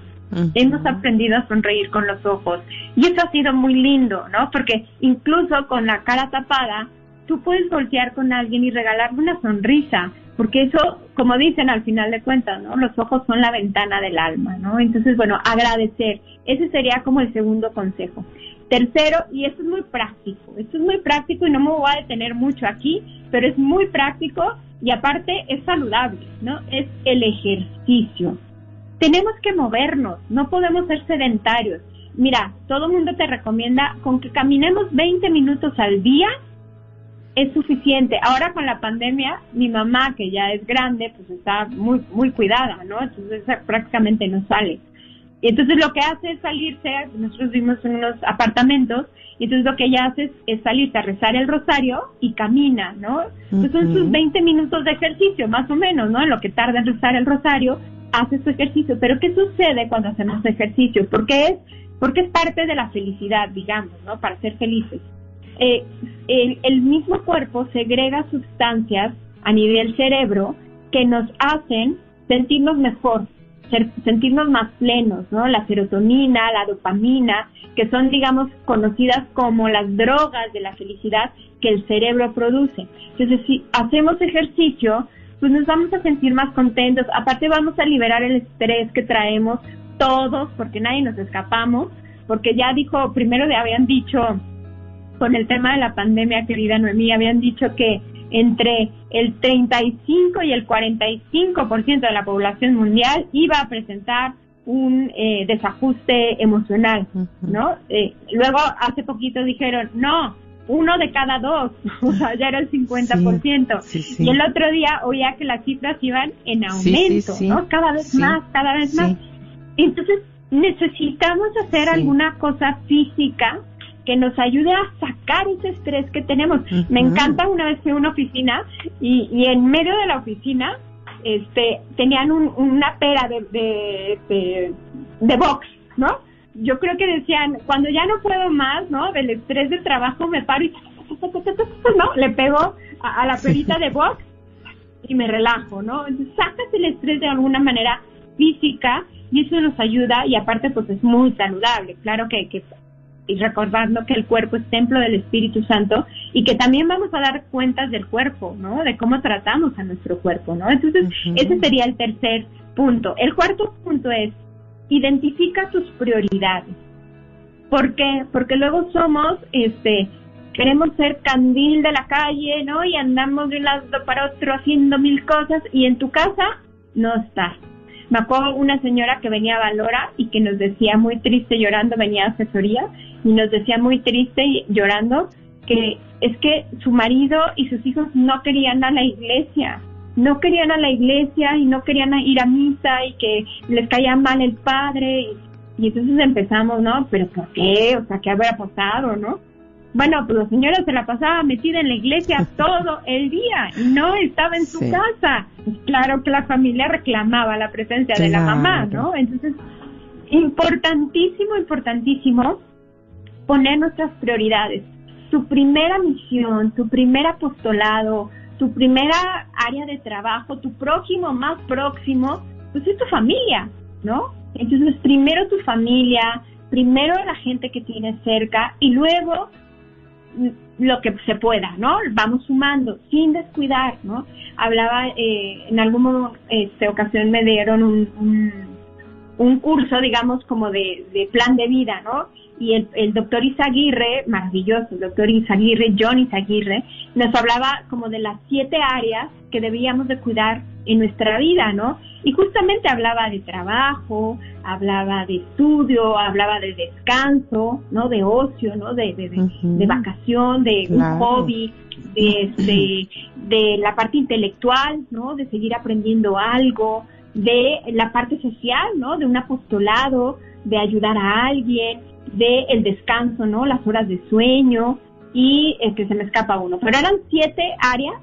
Hemos aprendido a sonreír con los ojos. Y eso ha sido muy lindo, ¿no? Porque incluso con la cara tapada, tú puedes voltear con alguien y regalarle una sonrisa porque eso, como dicen al final de cuentas, ¿no? Los ojos son la ventana del alma, ¿no? Entonces, bueno, agradecer. Ese sería como el segundo consejo. Tercero, y esto es muy práctico, esto es muy práctico y no me voy a detener mucho aquí, pero es muy práctico y aparte es saludable, ¿no? Es el ejercicio. Tenemos que movernos, no podemos ser sedentarios. Mira, todo el mundo te recomienda con que caminemos 20 minutos al día es suficiente. Ahora con la pandemia, mi mamá, que ya es grande, pues está muy, muy cuidada, ¿no? Entonces prácticamente no sale. Y entonces lo que hace es salirse, nosotros vivimos en unos apartamentos, y entonces lo que ella hace es, salirse a rezar el rosario y camina, ¿no? Entonces son sus 20 minutos de ejercicio, más o menos, ¿no? En lo que tarda en rezar el rosario, haces tu ejercicio. Pero ¿qué sucede cuando hacemos ejercicio? Porque es, porque es parte de la felicidad, digamos, ¿no? Para ser felices. Eh, el, el mismo cuerpo segrega sustancias a nivel cerebro que nos hacen sentirnos mejor, sentirnos más plenos, ¿no? La serotonina, la dopamina, que son, digamos, conocidas como las drogas de la felicidad que el cerebro produce. Entonces, si hacemos ejercicio, pues nos vamos a sentir más contentos. Aparte, vamos a liberar el estrés que traemos todos, porque nadie nos escapamos, porque ya dijo, primero le habían dicho, con el tema de la pandemia, querida Noemí, habían dicho que entre el 35 y el 45% de la población mundial iba a presentar un eh, desajuste emocional, ¿no? Eh, luego, hace poquito dijeron, no, uno de cada dos, (laughs) o sea, ya era el 50%. Y el otro día oía que las cifras iban en aumento, ¿no? Cada vez más, cada vez más. Entonces, necesitamos hacer alguna cosa física que nos ayude a sacar ese estrés que tenemos. Me encanta una vez fui a una oficina y, y en medio de la oficina este tenían una pera de, de, de, box, ¿no? Yo creo que decían, cuando ya no puedo más, ¿no? Del estrés de trabajo me paro y ¿no? Le pego a, la perita de box y me relajo, ¿no? Entonces sacas el estrés de alguna manera física y eso nos ayuda y aparte pues es muy saludable. Claro que, que y recordando que el cuerpo es templo del Espíritu Santo y que también vamos a dar cuentas del cuerpo, ¿no? De cómo tratamos a nuestro cuerpo, ¿no? Entonces, ese sería el tercer punto. El cuarto punto es, identifica tus prioridades. ¿Por qué? Porque luego somos, este, queremos ser candil de la calle, ¿no? Y andamos de un lado para otro haciendo mil cosas y en tu casa no estás. Me acuerdo una señora que venía a Valora y que nos decía muy triste llorando, venía a asesoría y nos decía muy triste y llorando que es que su marido y sus hijos no querían a la iglesia, no querían a la iglesia y no querían ir a misa y que les caía mal el padre y, y entonces empezamos, ¿no? Pero ¿por qué? O sea, ¿qué habría pasado, no? Bueno, pues la señora se la pasaba metida en la iglesia (laughs) todo el día y no estaba en su casa. Pues claro que la familia reclamaba la presencia de la mamá, ¿no? Entonces, importantísimo, importantísimo poner nuestras prioridades. Tu primera misión, tu primer apostolado, tu primera área de trabajo, tu próximo más próximo, pues es tu familia, ¿no? Entonces, primero tu familia, primero la gente que tienes cerca y luego lo que se pueda, ¿no? Vamos sumando, sin descuidar, ¿no? Hablaba, eh, en alguna este, ocasión me dieron un, un, curso, digamos, como de, de, plan de vida, ¿no? Y el, el doctor Izaguirre, maravilloso, el doctor Izaguirre, John Izaguirre, nos hablaba como de las siete áreas que debíamos de cuidar en nuestra vida, ¿no? Y justamente hablaba de trabajo, hablaba de estudio, hablaba de descanso, ¿no? De ocio, ¿no? De, de, vacación, de un hobby, de, este, de la parte intelectual, ¿no? De seguir aprendiendo algo, de la parte social, ¿no? De un apostolado, de ayudar a alguien, de el descanso, ¿no? Las horas de sueño y es que se me escapa uno. Pero eran siete áreas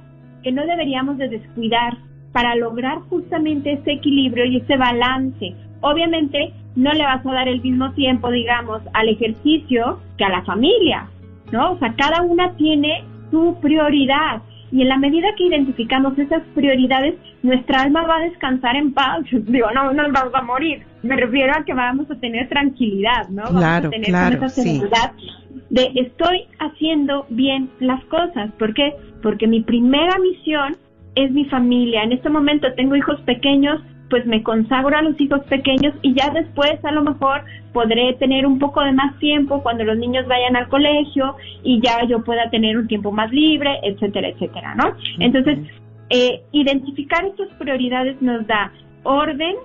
que no deberíamos de descuidar para lograr justamente ese equilibrio y ese balance. Obviamente no le vas a dar el mismo tiempo, digamos, al ejercicio que a la familia, ¿no? O sea, cada una tiene su prioridad y en la medida que identificamos esas prioridades, nuestra alma va a descansar en paz. (laughs) Digo, no, no nos vamos a morir. Me refiero a que vamos a tener tranquilidad, ¿no? Vamos a tener esa seguridad de estoy haciendo bien las cosas. ¿Por qué? Porque mi primera misión es mi familia. En este momento tengo hijos pequeños, pues me consagro a los hijos pequeños y ya después a lo mejor podré tener un poco de más tiempo cuando los niños vayan al colegio y ya yo pueda tener un tiempo más libre, etcétera, etcétera, ¿no? Entonces, eh, identificar estas prioridades nos da orden,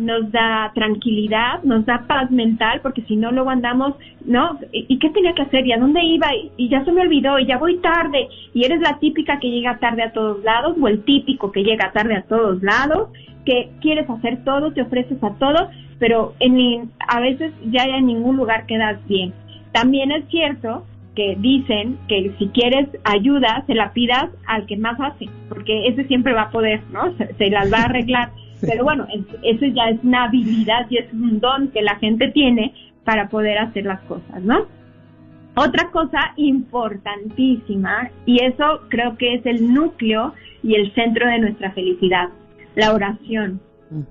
nos da tranquilidad, nos da paz mental, porque si no, luego andamos, ¿no? ¿Y qué tenía que hacer? ¿Y a dónde iba? Y ya se me olvidó, y ya voy tarde. Y eres la típica que llega tarde a todos lados, o el típico que llega tarde a todos lados, que quieres hacer todo, te ofreces a todo, pero en, a veces ya en ningún lugar quedas bien. También es cierto que dicen que si quieres ayuda, se la pidas al que más hace, porque ese siempre va a poder, ¿no? Se, se las va a arreglar (laughs) Pero bueno, eso ya es una habilidad y es un don que la gente tiene para poder hacer las cosas, ¿no? Otra cosa importantísima, y eso creo que es el núcleo y el centro de nuestra felicidad, la oración.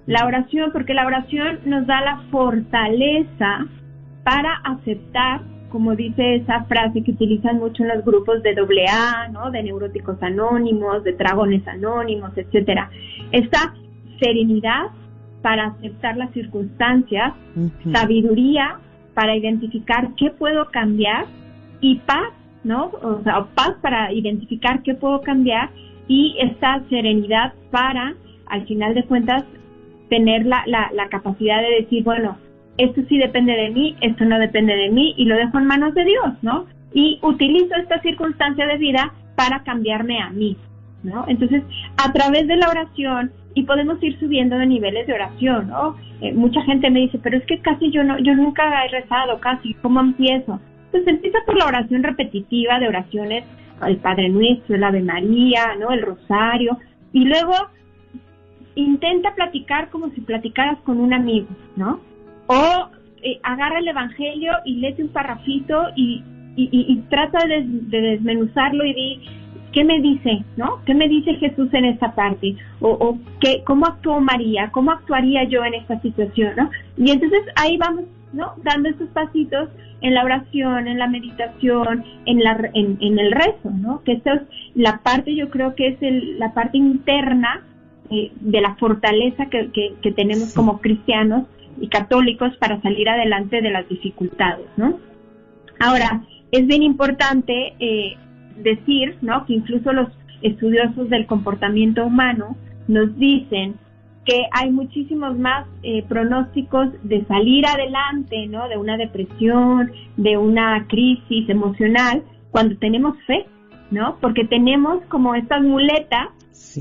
La oración, porque la oración nos da la fortaleza para aceptar, como dice esa frase que utilizan mucho en los grupos de AA, ¿no? De neuróticos anónimos, de dragones anónimos, etcétera. Esta serenidad para aceptar las circunstancias, sabiduría para identificar qué puedo cambiar y paz, ¿no? O sea, paz para identificar qué puedo cambiar y esta serenidad para, al final de cuentas, tener la, la, la capacidad de decir, bueno, esto sí depende de mí, esto no depende de mí y lo dejo en manos de Dios, ¿no? Y utilizo esta circunstancia de vida para cambiarme a mí, ¿no? Entonces, a través de la oración, y podemos ir subiendo de niveles de oración, ¿no? Eh, mucha gente me dice, pero es que casi yo no, yo nunca he rezado, casi, ¿cómo empiezo? Pues empieza por la oración repetitiva de oraciones, el Padre Nuestro, el Ave María, ¿no? El Rosario, y luego intenta platicar como si platicaras con un amigo, ¿no? O eh, agarra el Evangelio y léete un parrafito y, y, trata de, de, desmenuzarlo y di, ¿qué me dice, no? ¿Qué me dice Jesús en esta parte? O, o ¿qué, ¿cómo actuó María? ¿Cómo actuaría yo en esta situación, no? Y entonces ahí vamos, ¿no? Dando esos pasitos en la oración, en la meditación, en, la, en, en el rezo, ¿no? Que esta es la parte, yo creo que es el, la parte interna eh, de la fortaleza que, que, que tenemos como cristianos y católicos para salir adelante de las dificultades, ¿no? Ahora, es bien importante eh, decir, ¿no? Que incluso los estudiosos del comportamiento humano nos dicen que hay muchísimos más eh, pronósticos de salir adelante, ¿no? De una depresión, de una crisis emocional, cuando tenemos fe, ¿no? Porque tenemos como estas muletas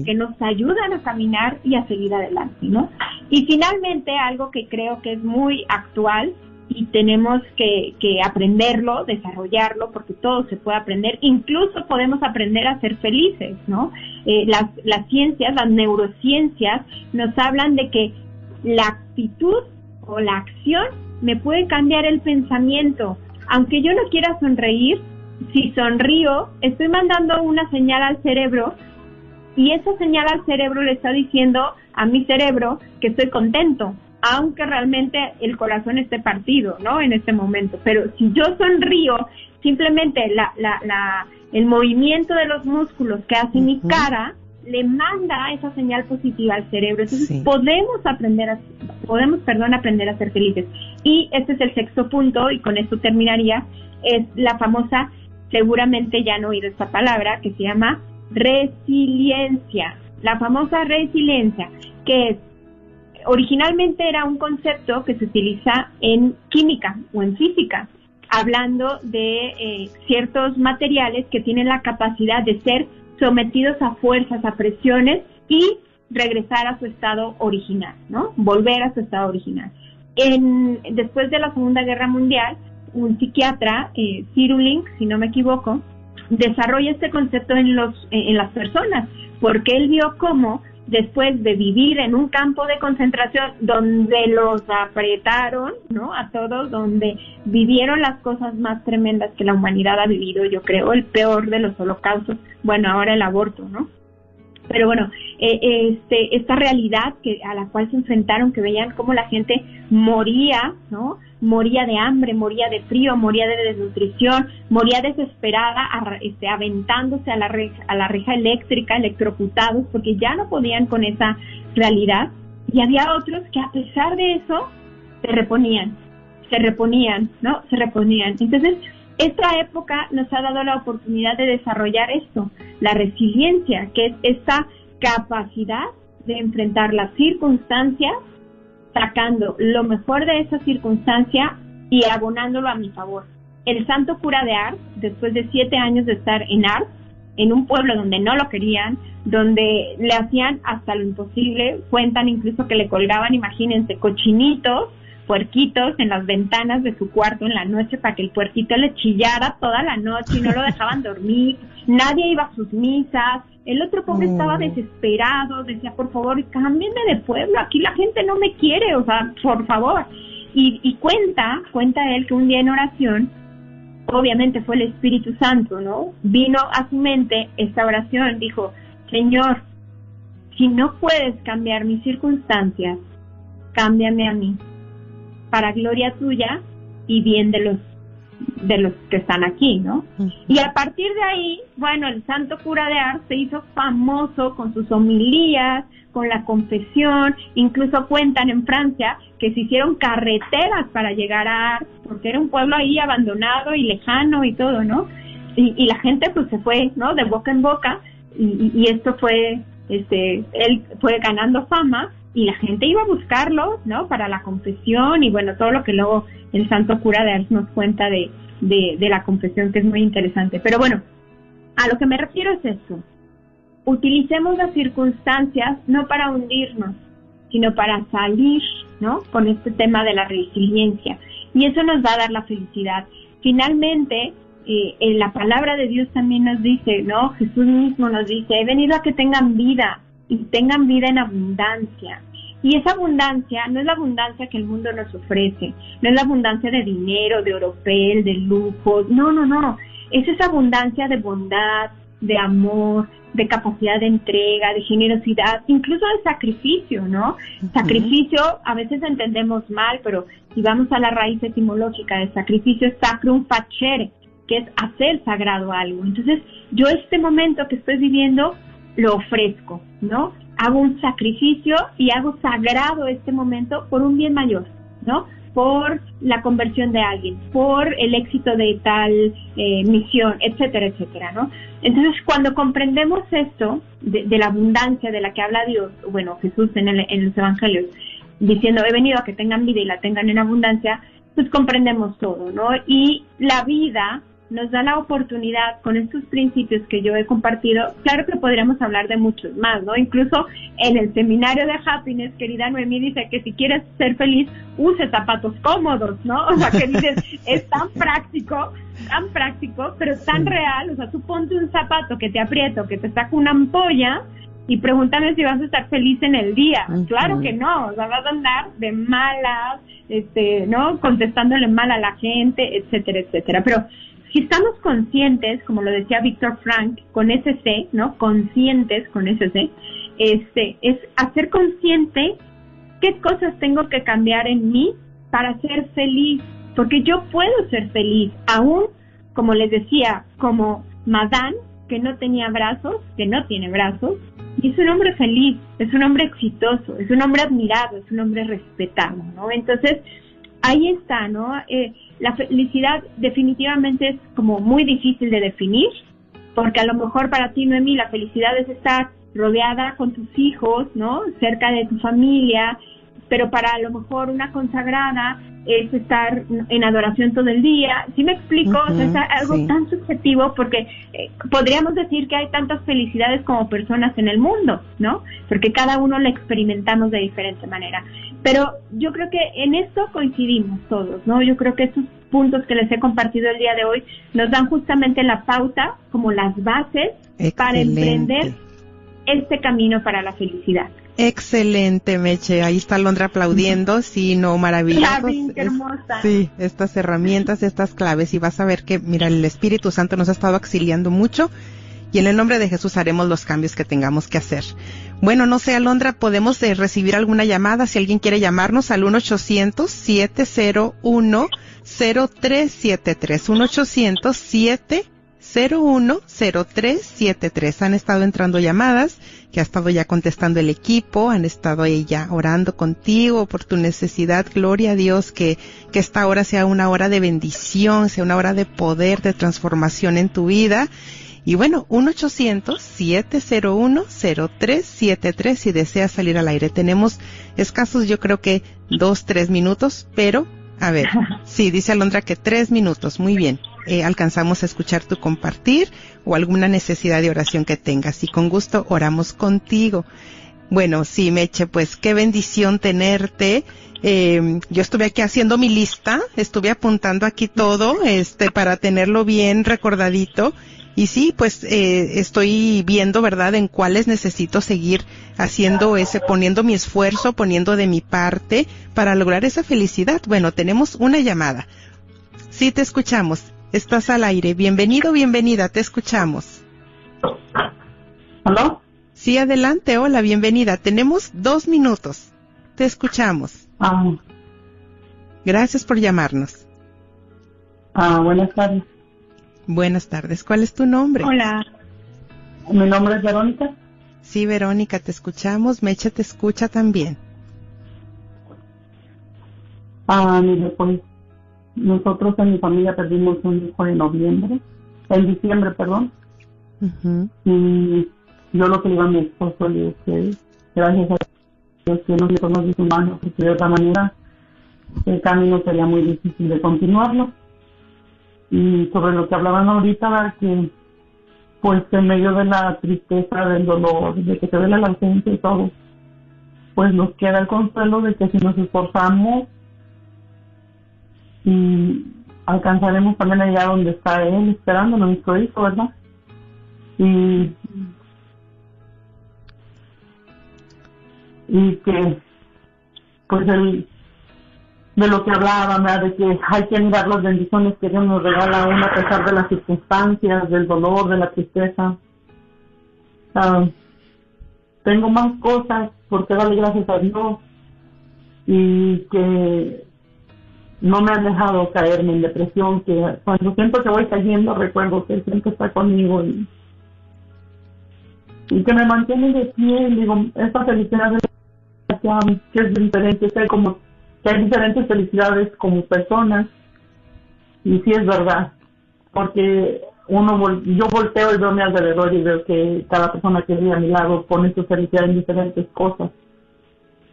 que nos ayudan a caminar y a seguir adelante, ¿no? Y finalmente, algo que creo que es muy actual y tenemos que, que, aprenderlo, desarrollarlo, porque todo se puede aprender, incluso podemos aprender a ser felices, ¿no? Eh, las, las ciencias, las neurociencias nos hablan de que la actitud o la acción me puede cambiar el pensamiento. Aunque yo no quiera sonreír, si sonrío, estoy mandando una señal al cerebro y esa señal al cerebro le está diciendo a mi cerebro que estoy contento, aunque realmente el corazón esté partido, ¿no? En este momento. Pero si yo sonrío, simplemente la, la, la, el movimiento de los músculos que hace mi cara le manda esa señal positiva al cerebro. Entonces podemos aprender a, podemos, perdón, aprender a ser felices. Y este es el sexto punto, y con esto terminaría, es la famosa, seguramente ya han oído esta palabra, que se llama resiliencia. La famosa resiliencia, que es originalmente era un concepto que se utiliza en química o en física, hablando de eh, ciertos materiales que tienen la capacidad de ser sometidos a fuerzas, a presiones y regresar a su estado original, ¿no? Volver a su estado original. En, después de la Segunda Guerra Mundial, un psiquiatra, eh, si no me equivoco, desarrolla este concepto en, los, en las personas, porque él vio cómo después de vivir en un campo de concentración donde los apretaron, ¿no? A todos, donde vivieron las cosas más tremendas que la humanidad ha vivido, yo creo, el peor de los holocaustos, bueno, ahora el aborto, ¿no? Pero bueno, eh, este, esta realidad que, a la cual se enfrentaron, que veían cómo la gente moría, ¿no? Moría de hambre, moría de frío, moría de desnutrición, moría desesperada, este, aventándose a la, reja, a la reja eléctrica, electrocutados, porque ya no podían con esa realidad. Y había otros que a pesar de eso se reponían, se reponían, ¿no? Se reponían. Entonces, esta época nos ha dado la oportunidad de desarrollar esto, la resiliencia, que es esta capacidad de enfrentar las circunstancias sacando lo mejor de esa circunstancia y abonándolo a mi favor. El santo cura de Ars, después de siete años de estar en Ars, en un pueblo donde no lo querían, donde le hacían hasta lo imposible, cuentan incluso que le colgaban, imagínense, cochinitos, puerquitos en las ventanas de su cuarto en la noche para que el puerquito le chillara toda la noche y no lo dejaban dormir, nadie iba a sus misas, El otro pobre estaba Oh. desesperado, decía, por favor, cámbienme de pueblo, aquí la gente no me quiere, o sea, por favor. Y, y cuenta, cuenta él que un día en oración, obviamente fue el Espíritu Santo, ¿no? Vino a su mente esta oración, dijo, Señor, si no puedes cambiar mis circunstancias, cámbiame a mí, para gloria tuya y bien de los de los que están aquí, ¿no? Y a partir de ahí, bueno, el santo cura de Ars se hizo famoso con sus homilías, con la confesión, incluso cuentan en Francia que se hicieron carreteras para llegar a Ars, porque era un pueblo ahí abandonado y lejano y todo, ¿no? Y, y la gente pues se fue, ¿no? De boca en boca y, y- y esto fue, este, él fue ganando fama y la gente iba a buscarlo, ¿no? Para la confesión y bueno, todo lo que luego el santo cura de Ars nos cuenta de, de, de la confesión, que es muy interesante. Pero bueno, a lo que me refiero es esto. Utilicemos las circunstancias no para hundirnos, sino para salir, ¿no? Con este tema de la resiliencia. Y eso nos va a dar la felicidad. Finalmente, eh, en la palabra de Dios también nos dice, ¿no? Jesús mismo nos dice, he venido a que tengan vida y tengan vida en abundancia. Y esa abundancia no es la abundancia que el mundo nos ofrece, no es la abundancia de dinero, de oropel, de lujos, no, no, no, es esa abundancia de bondad, de amor, de capacidad de entrega, de generosidad, incluso de sacrificio, ¿no? Sacrificio a veces entendemos mal, pero si vamos a la raíz etimológica de sacrificio es sacrum facere, que es hacer sagrado algo. Entonces, yo este momento que estoy viviendo lo ofrezco, ¿no? Hago un sacrificio y hago sagrado este momento por un bien mayor, ¿no? Por la conversión de alguien, por el éxito de tal eh, misión, etcétera, etcétera, ¿no? Entonces, cuando comprendemos esto de, de la abundancia de la que habla Dios, bueno, Jesús en, el- en los evangelios, diciendo, he venido a que tengan vida y la tengan en abundancia, pues comprendemos todo, ¿no? Y la vida nos da la oportunidad con estos principios que yo he compartido, claro que podríamos hablar de muchos más, ¿no? Incluso en el seminario de Happiness, querida Noemí dice que si quieres ser feliz, use zapatos cómodos, ¿no? O sea, que dices, (laughs) es tan práctico, tan práctico, pero tan real, o sea, tú ponte un zapato que te aprieta, o que te saca una ampolla, y pregúntame si vas a estar feliz en el día. Claro que no, o sea, vas a andar de malas, este, ¿no? Contestándole mal a la gente, etcétera, etcétera. Pero si estamos conscientes, como lo decía Víctor Frank, con ese C, ¿no? Conscientes con ese C, este, es hacer consciente qué cosas tengo que cambiar en mí para ser feliz, porque yo puedo ser feliz, aún, como les decía, como Madame, que no tenía brazos, que no tiene brazos, y es un hombre feliz, es un hombre exitoso, es un hombre admirado, es un hombre respetado, ¿no? Entonces, ahí está, ¿no? Eh, la felicidad definitivamente es como muy difícil de definir, porque a lo mejor para ti, Noemí, la felicidad es estar rodeada con tus hijos, ¿no? Cerca de tu familia, pero para a lo mejor una consagrada es estar en adoración todo el día. ¿Sí me explico? O sea, es algo sí. tan subjetivo porque eh, podríamos decir que hay tantas felicidades como personas en el mundo, ¿no? Porque cada uno la experimentamos de diferente manera. Pero yo creo que en esto coincidimos todos, ¿no? Yo creo que estos puntos que les he compartido el día de hoy nos dan justamente la pauta, como las bases para emprender este camino para la felicidad. Excelente, Meche. Ahí está Londra aplaudiendo. Sí, no, maravilloso. Sí, estas herramientas, estas claves. Y vas a ver que, mira, el Espíritu Santo nos ha estado auxiliando mucho. Y en el nombre de Jesús haremos los cambios que tengamos que hacer. Bueno, no sé, Alondra, podemos eh, recibir alguna llamada si alguien quiere llamarnos al 1-800-701-0373. 1-800-701-0373. Han estado entrando llamadas que ha estado ya contestando el equipo, han estado ahí ya orando contigo por tu necesidad. Gloria a Dios que, que esta hora sea una hora de bendición, sea una hora de poder, de transformación en tu vida. Y bueno, 1-800-701-0373 si deseas salir al aire. Tenemos escasos, yo creo que dos, tres minutos, pero a ver, (laughs) sí, dice Alondra que tres minutos, muy bien. Eh, alcanzamos a escuchar tu compartir o alguna necesidad de oración que tengas y con gusto oramos contigo. Bueno, sí, Meche, pues qué bendición tenerte. Eh, yo estuve aquí haciendo mi lista, estuve apuntando aquí todo, este, para tenerlo bien recordadito. Y sí, pues eh, estoy viendo, ¿verdad?, en cuáles necesito seguir haciendo ese, poniendo mi esfuerzo, poniendo de mi parte para lograr esa felicidad. Bueno, tenemos una llamada. Sí, te escuchamos. Estás al aire. Bienvenido, bienvenida, te escuchamos. ¿Aló? Sí, adelante, hola, bienvenida. Tenemos dos minutos. Te escuchamos. Ah, Gracias por llamarnos. ah, buenas tardes. Buenas tardes. ¿Cuál es tu nombre? Hola. Mi nombre es Verónica. Sí, Verónica, te escuchamos. Mecha te escucha también. Ah, mire, pues nosotros en mi familia perdimos un hijo en noviembre, en diciembre, perdón. Y yo lo que digo a mi esposo le que gracias a Dios que nos dio nos dio su mano, porque de otra manera el camino sería muy difícil de continuarlo. Y sobre lo que hablaban ahorita, ¿verdad? que pues en medio de la tristeza, del dolor, de que se ve la ausencia y todo, pues nos queda el consuelo de que si nos esforzamos y alcanzaremos también allá donde está él esperando nuestro hijo, ¿verdad? Y y que pues el de lo que hablaba, ¿verdad? de que hay que mirar las bendiciones que Dios nos regala aún a pesar de las circunstancias, del dolor, de la tristeza. Ah, tengo más cosas por qué darle gracias a Dios y que no me han dejado caerme en depresión, que cuando siento que voy cayendo recuerdo que Él siempre está conmigo y, que me mantiene de pie, y digo, esta felicidad de que, es diferente, hay como que hay diferentes felicidades como personas y sí es verdad, porque uno vol- yo volteo y veo mi alrededor y veo que cada persona que vive a mi lado pone su felicidad en diferentes cosas.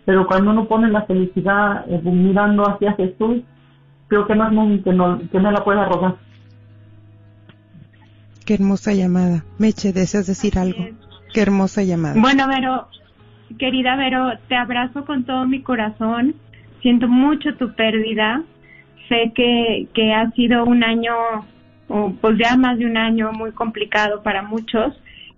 Pero cuando uno pone la felicidad eh, mirando hacia Jesús, creo que no es nadie que, no, que me la pueda robar. Qué hermosa llamada. Meche, ¿deseas decir algo? Qué hermosa llamada. Bueno, Vero, querida Vero, te abrazo con todo mi corazón. Siento mucho tu pérdida. Sé que, que ha sido un año, o pues ya más de un año muy complicado para muchos.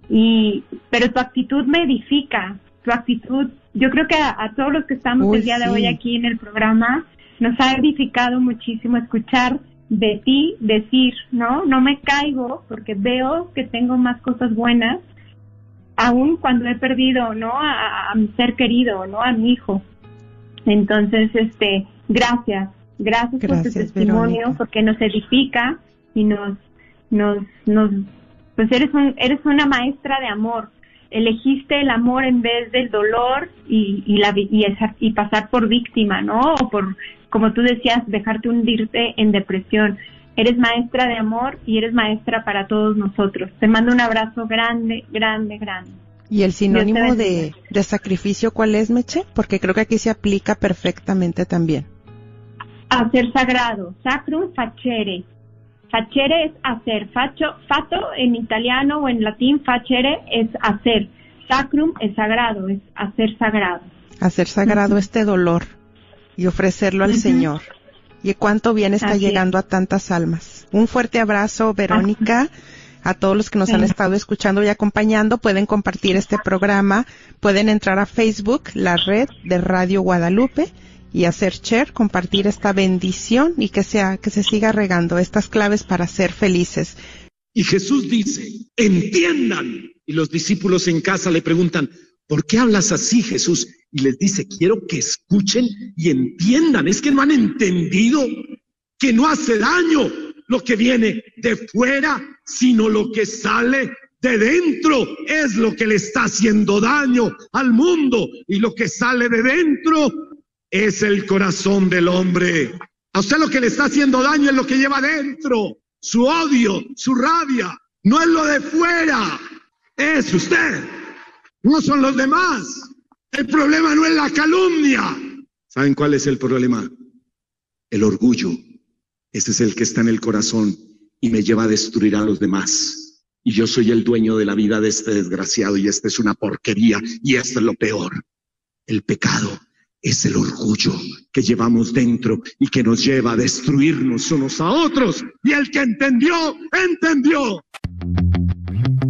Y, pero tu actitud me edifica. Tu actitud, yo creo que a, a todos los que estamos Uy, el día de sí. hoy aquí en el programa, nos ha edificado muchísimo escuchar de ti decir, ¿no? No me caigo porque veo que tengo más cosas buenas aún cuando he perdido, ¿no? A, a mi ser querido, ¿no? A mi hijo. Entonces, este, gracias, gracias, por tu testimonio, Verónica. porque nos edifica y nos, nos, nos, pues eres un, eres una maestra de amor. Elegiste el amor en vez del dolor y, y la, y, esa- y pasar por víctima, ¿no? O por, como tú decías, dejarte hundirte en depresión. Eres maestra de amor y eres maestra para todos nosotros. Te mando un abrazo grande, grande, grande. ¿Y el sinónimo de, sacrificio cuál es, Meche? Porque creo que aquí se aplica perfectamente también. Hacer sagrado, sacrum facere. Facere es hacer. Facho, fato en italiano o en latín, facere es hacer. Sacrum es sagrado, es hacer sagrado. Hacer sagrado este dolor y ofrecerlo al. Señor. Y cuánto bien está Así es. llegando a tantas almas. Un fuerte abrazo, Verónica. A todos los que nos han estado escuchando y acompañando, pueden compartir este programa, pueden entrar a Facebook, la red de Radio Guadalupe, y hacer share, compartir esta bendición y que sea, que se siga regando estas claves para ser felices. Y Jesús dice, entiendan. Y los discípulos en casa le preguntan, ¿por qué hablas así, Jesús? Y les dice, quiero que escuchen y entiendan. Es que no han entendido que no hace daño lo que viene de fuera, sino lo que sale de dentro es lo que le está haciendo daño al mundo. Y lo que sale de dentro es el corazón del hombre. A usted lo que le está haciendo daño es lo que lleva dentro, su odio, su rabia, no es lo de fuera, es usted, no son los demás. El problema no es la calumnia. ¿Saben cuál es el problema? El orgullo. Ese es el que está en el corazón y me lleva a destruir a los demás. Y yo soy el dueño de la vida de este desgraciado y esta es una porquería y esto es lo peor. El pecado es el orgullo que llevamos dentro y que nos lleva a destruirnos unos a otros. Y el que entendió, entendió.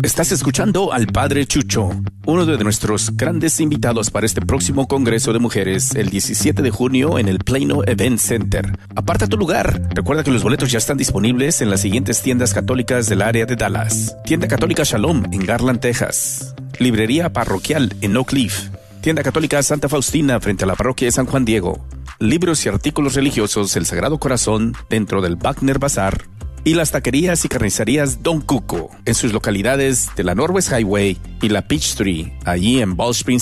Estás escuchando al Padre Chucho, uno de nuestros grandes invitados para este próximo Congreso de Mujeres, el 17 de junio en el Plano Event Center. Aparta tu lugar. Recuerda que los boletos ya están disponibles en las siguientes tiendas católicas del área de Dallas. Tienda Católica Shalom en Garland, Texas. Librería Parroquial en Oak Cliff. Tienda Católica Santa Faustina frente a la parroquia de San Juan Diego. Libros y artículos religiosos El Sagrado Corazón dentro del Wagner Bazar y las taquerías y carnicerías Don Cuco en sus localidades de la Northwest Highway y la Peachtree, allí en Ball Springs,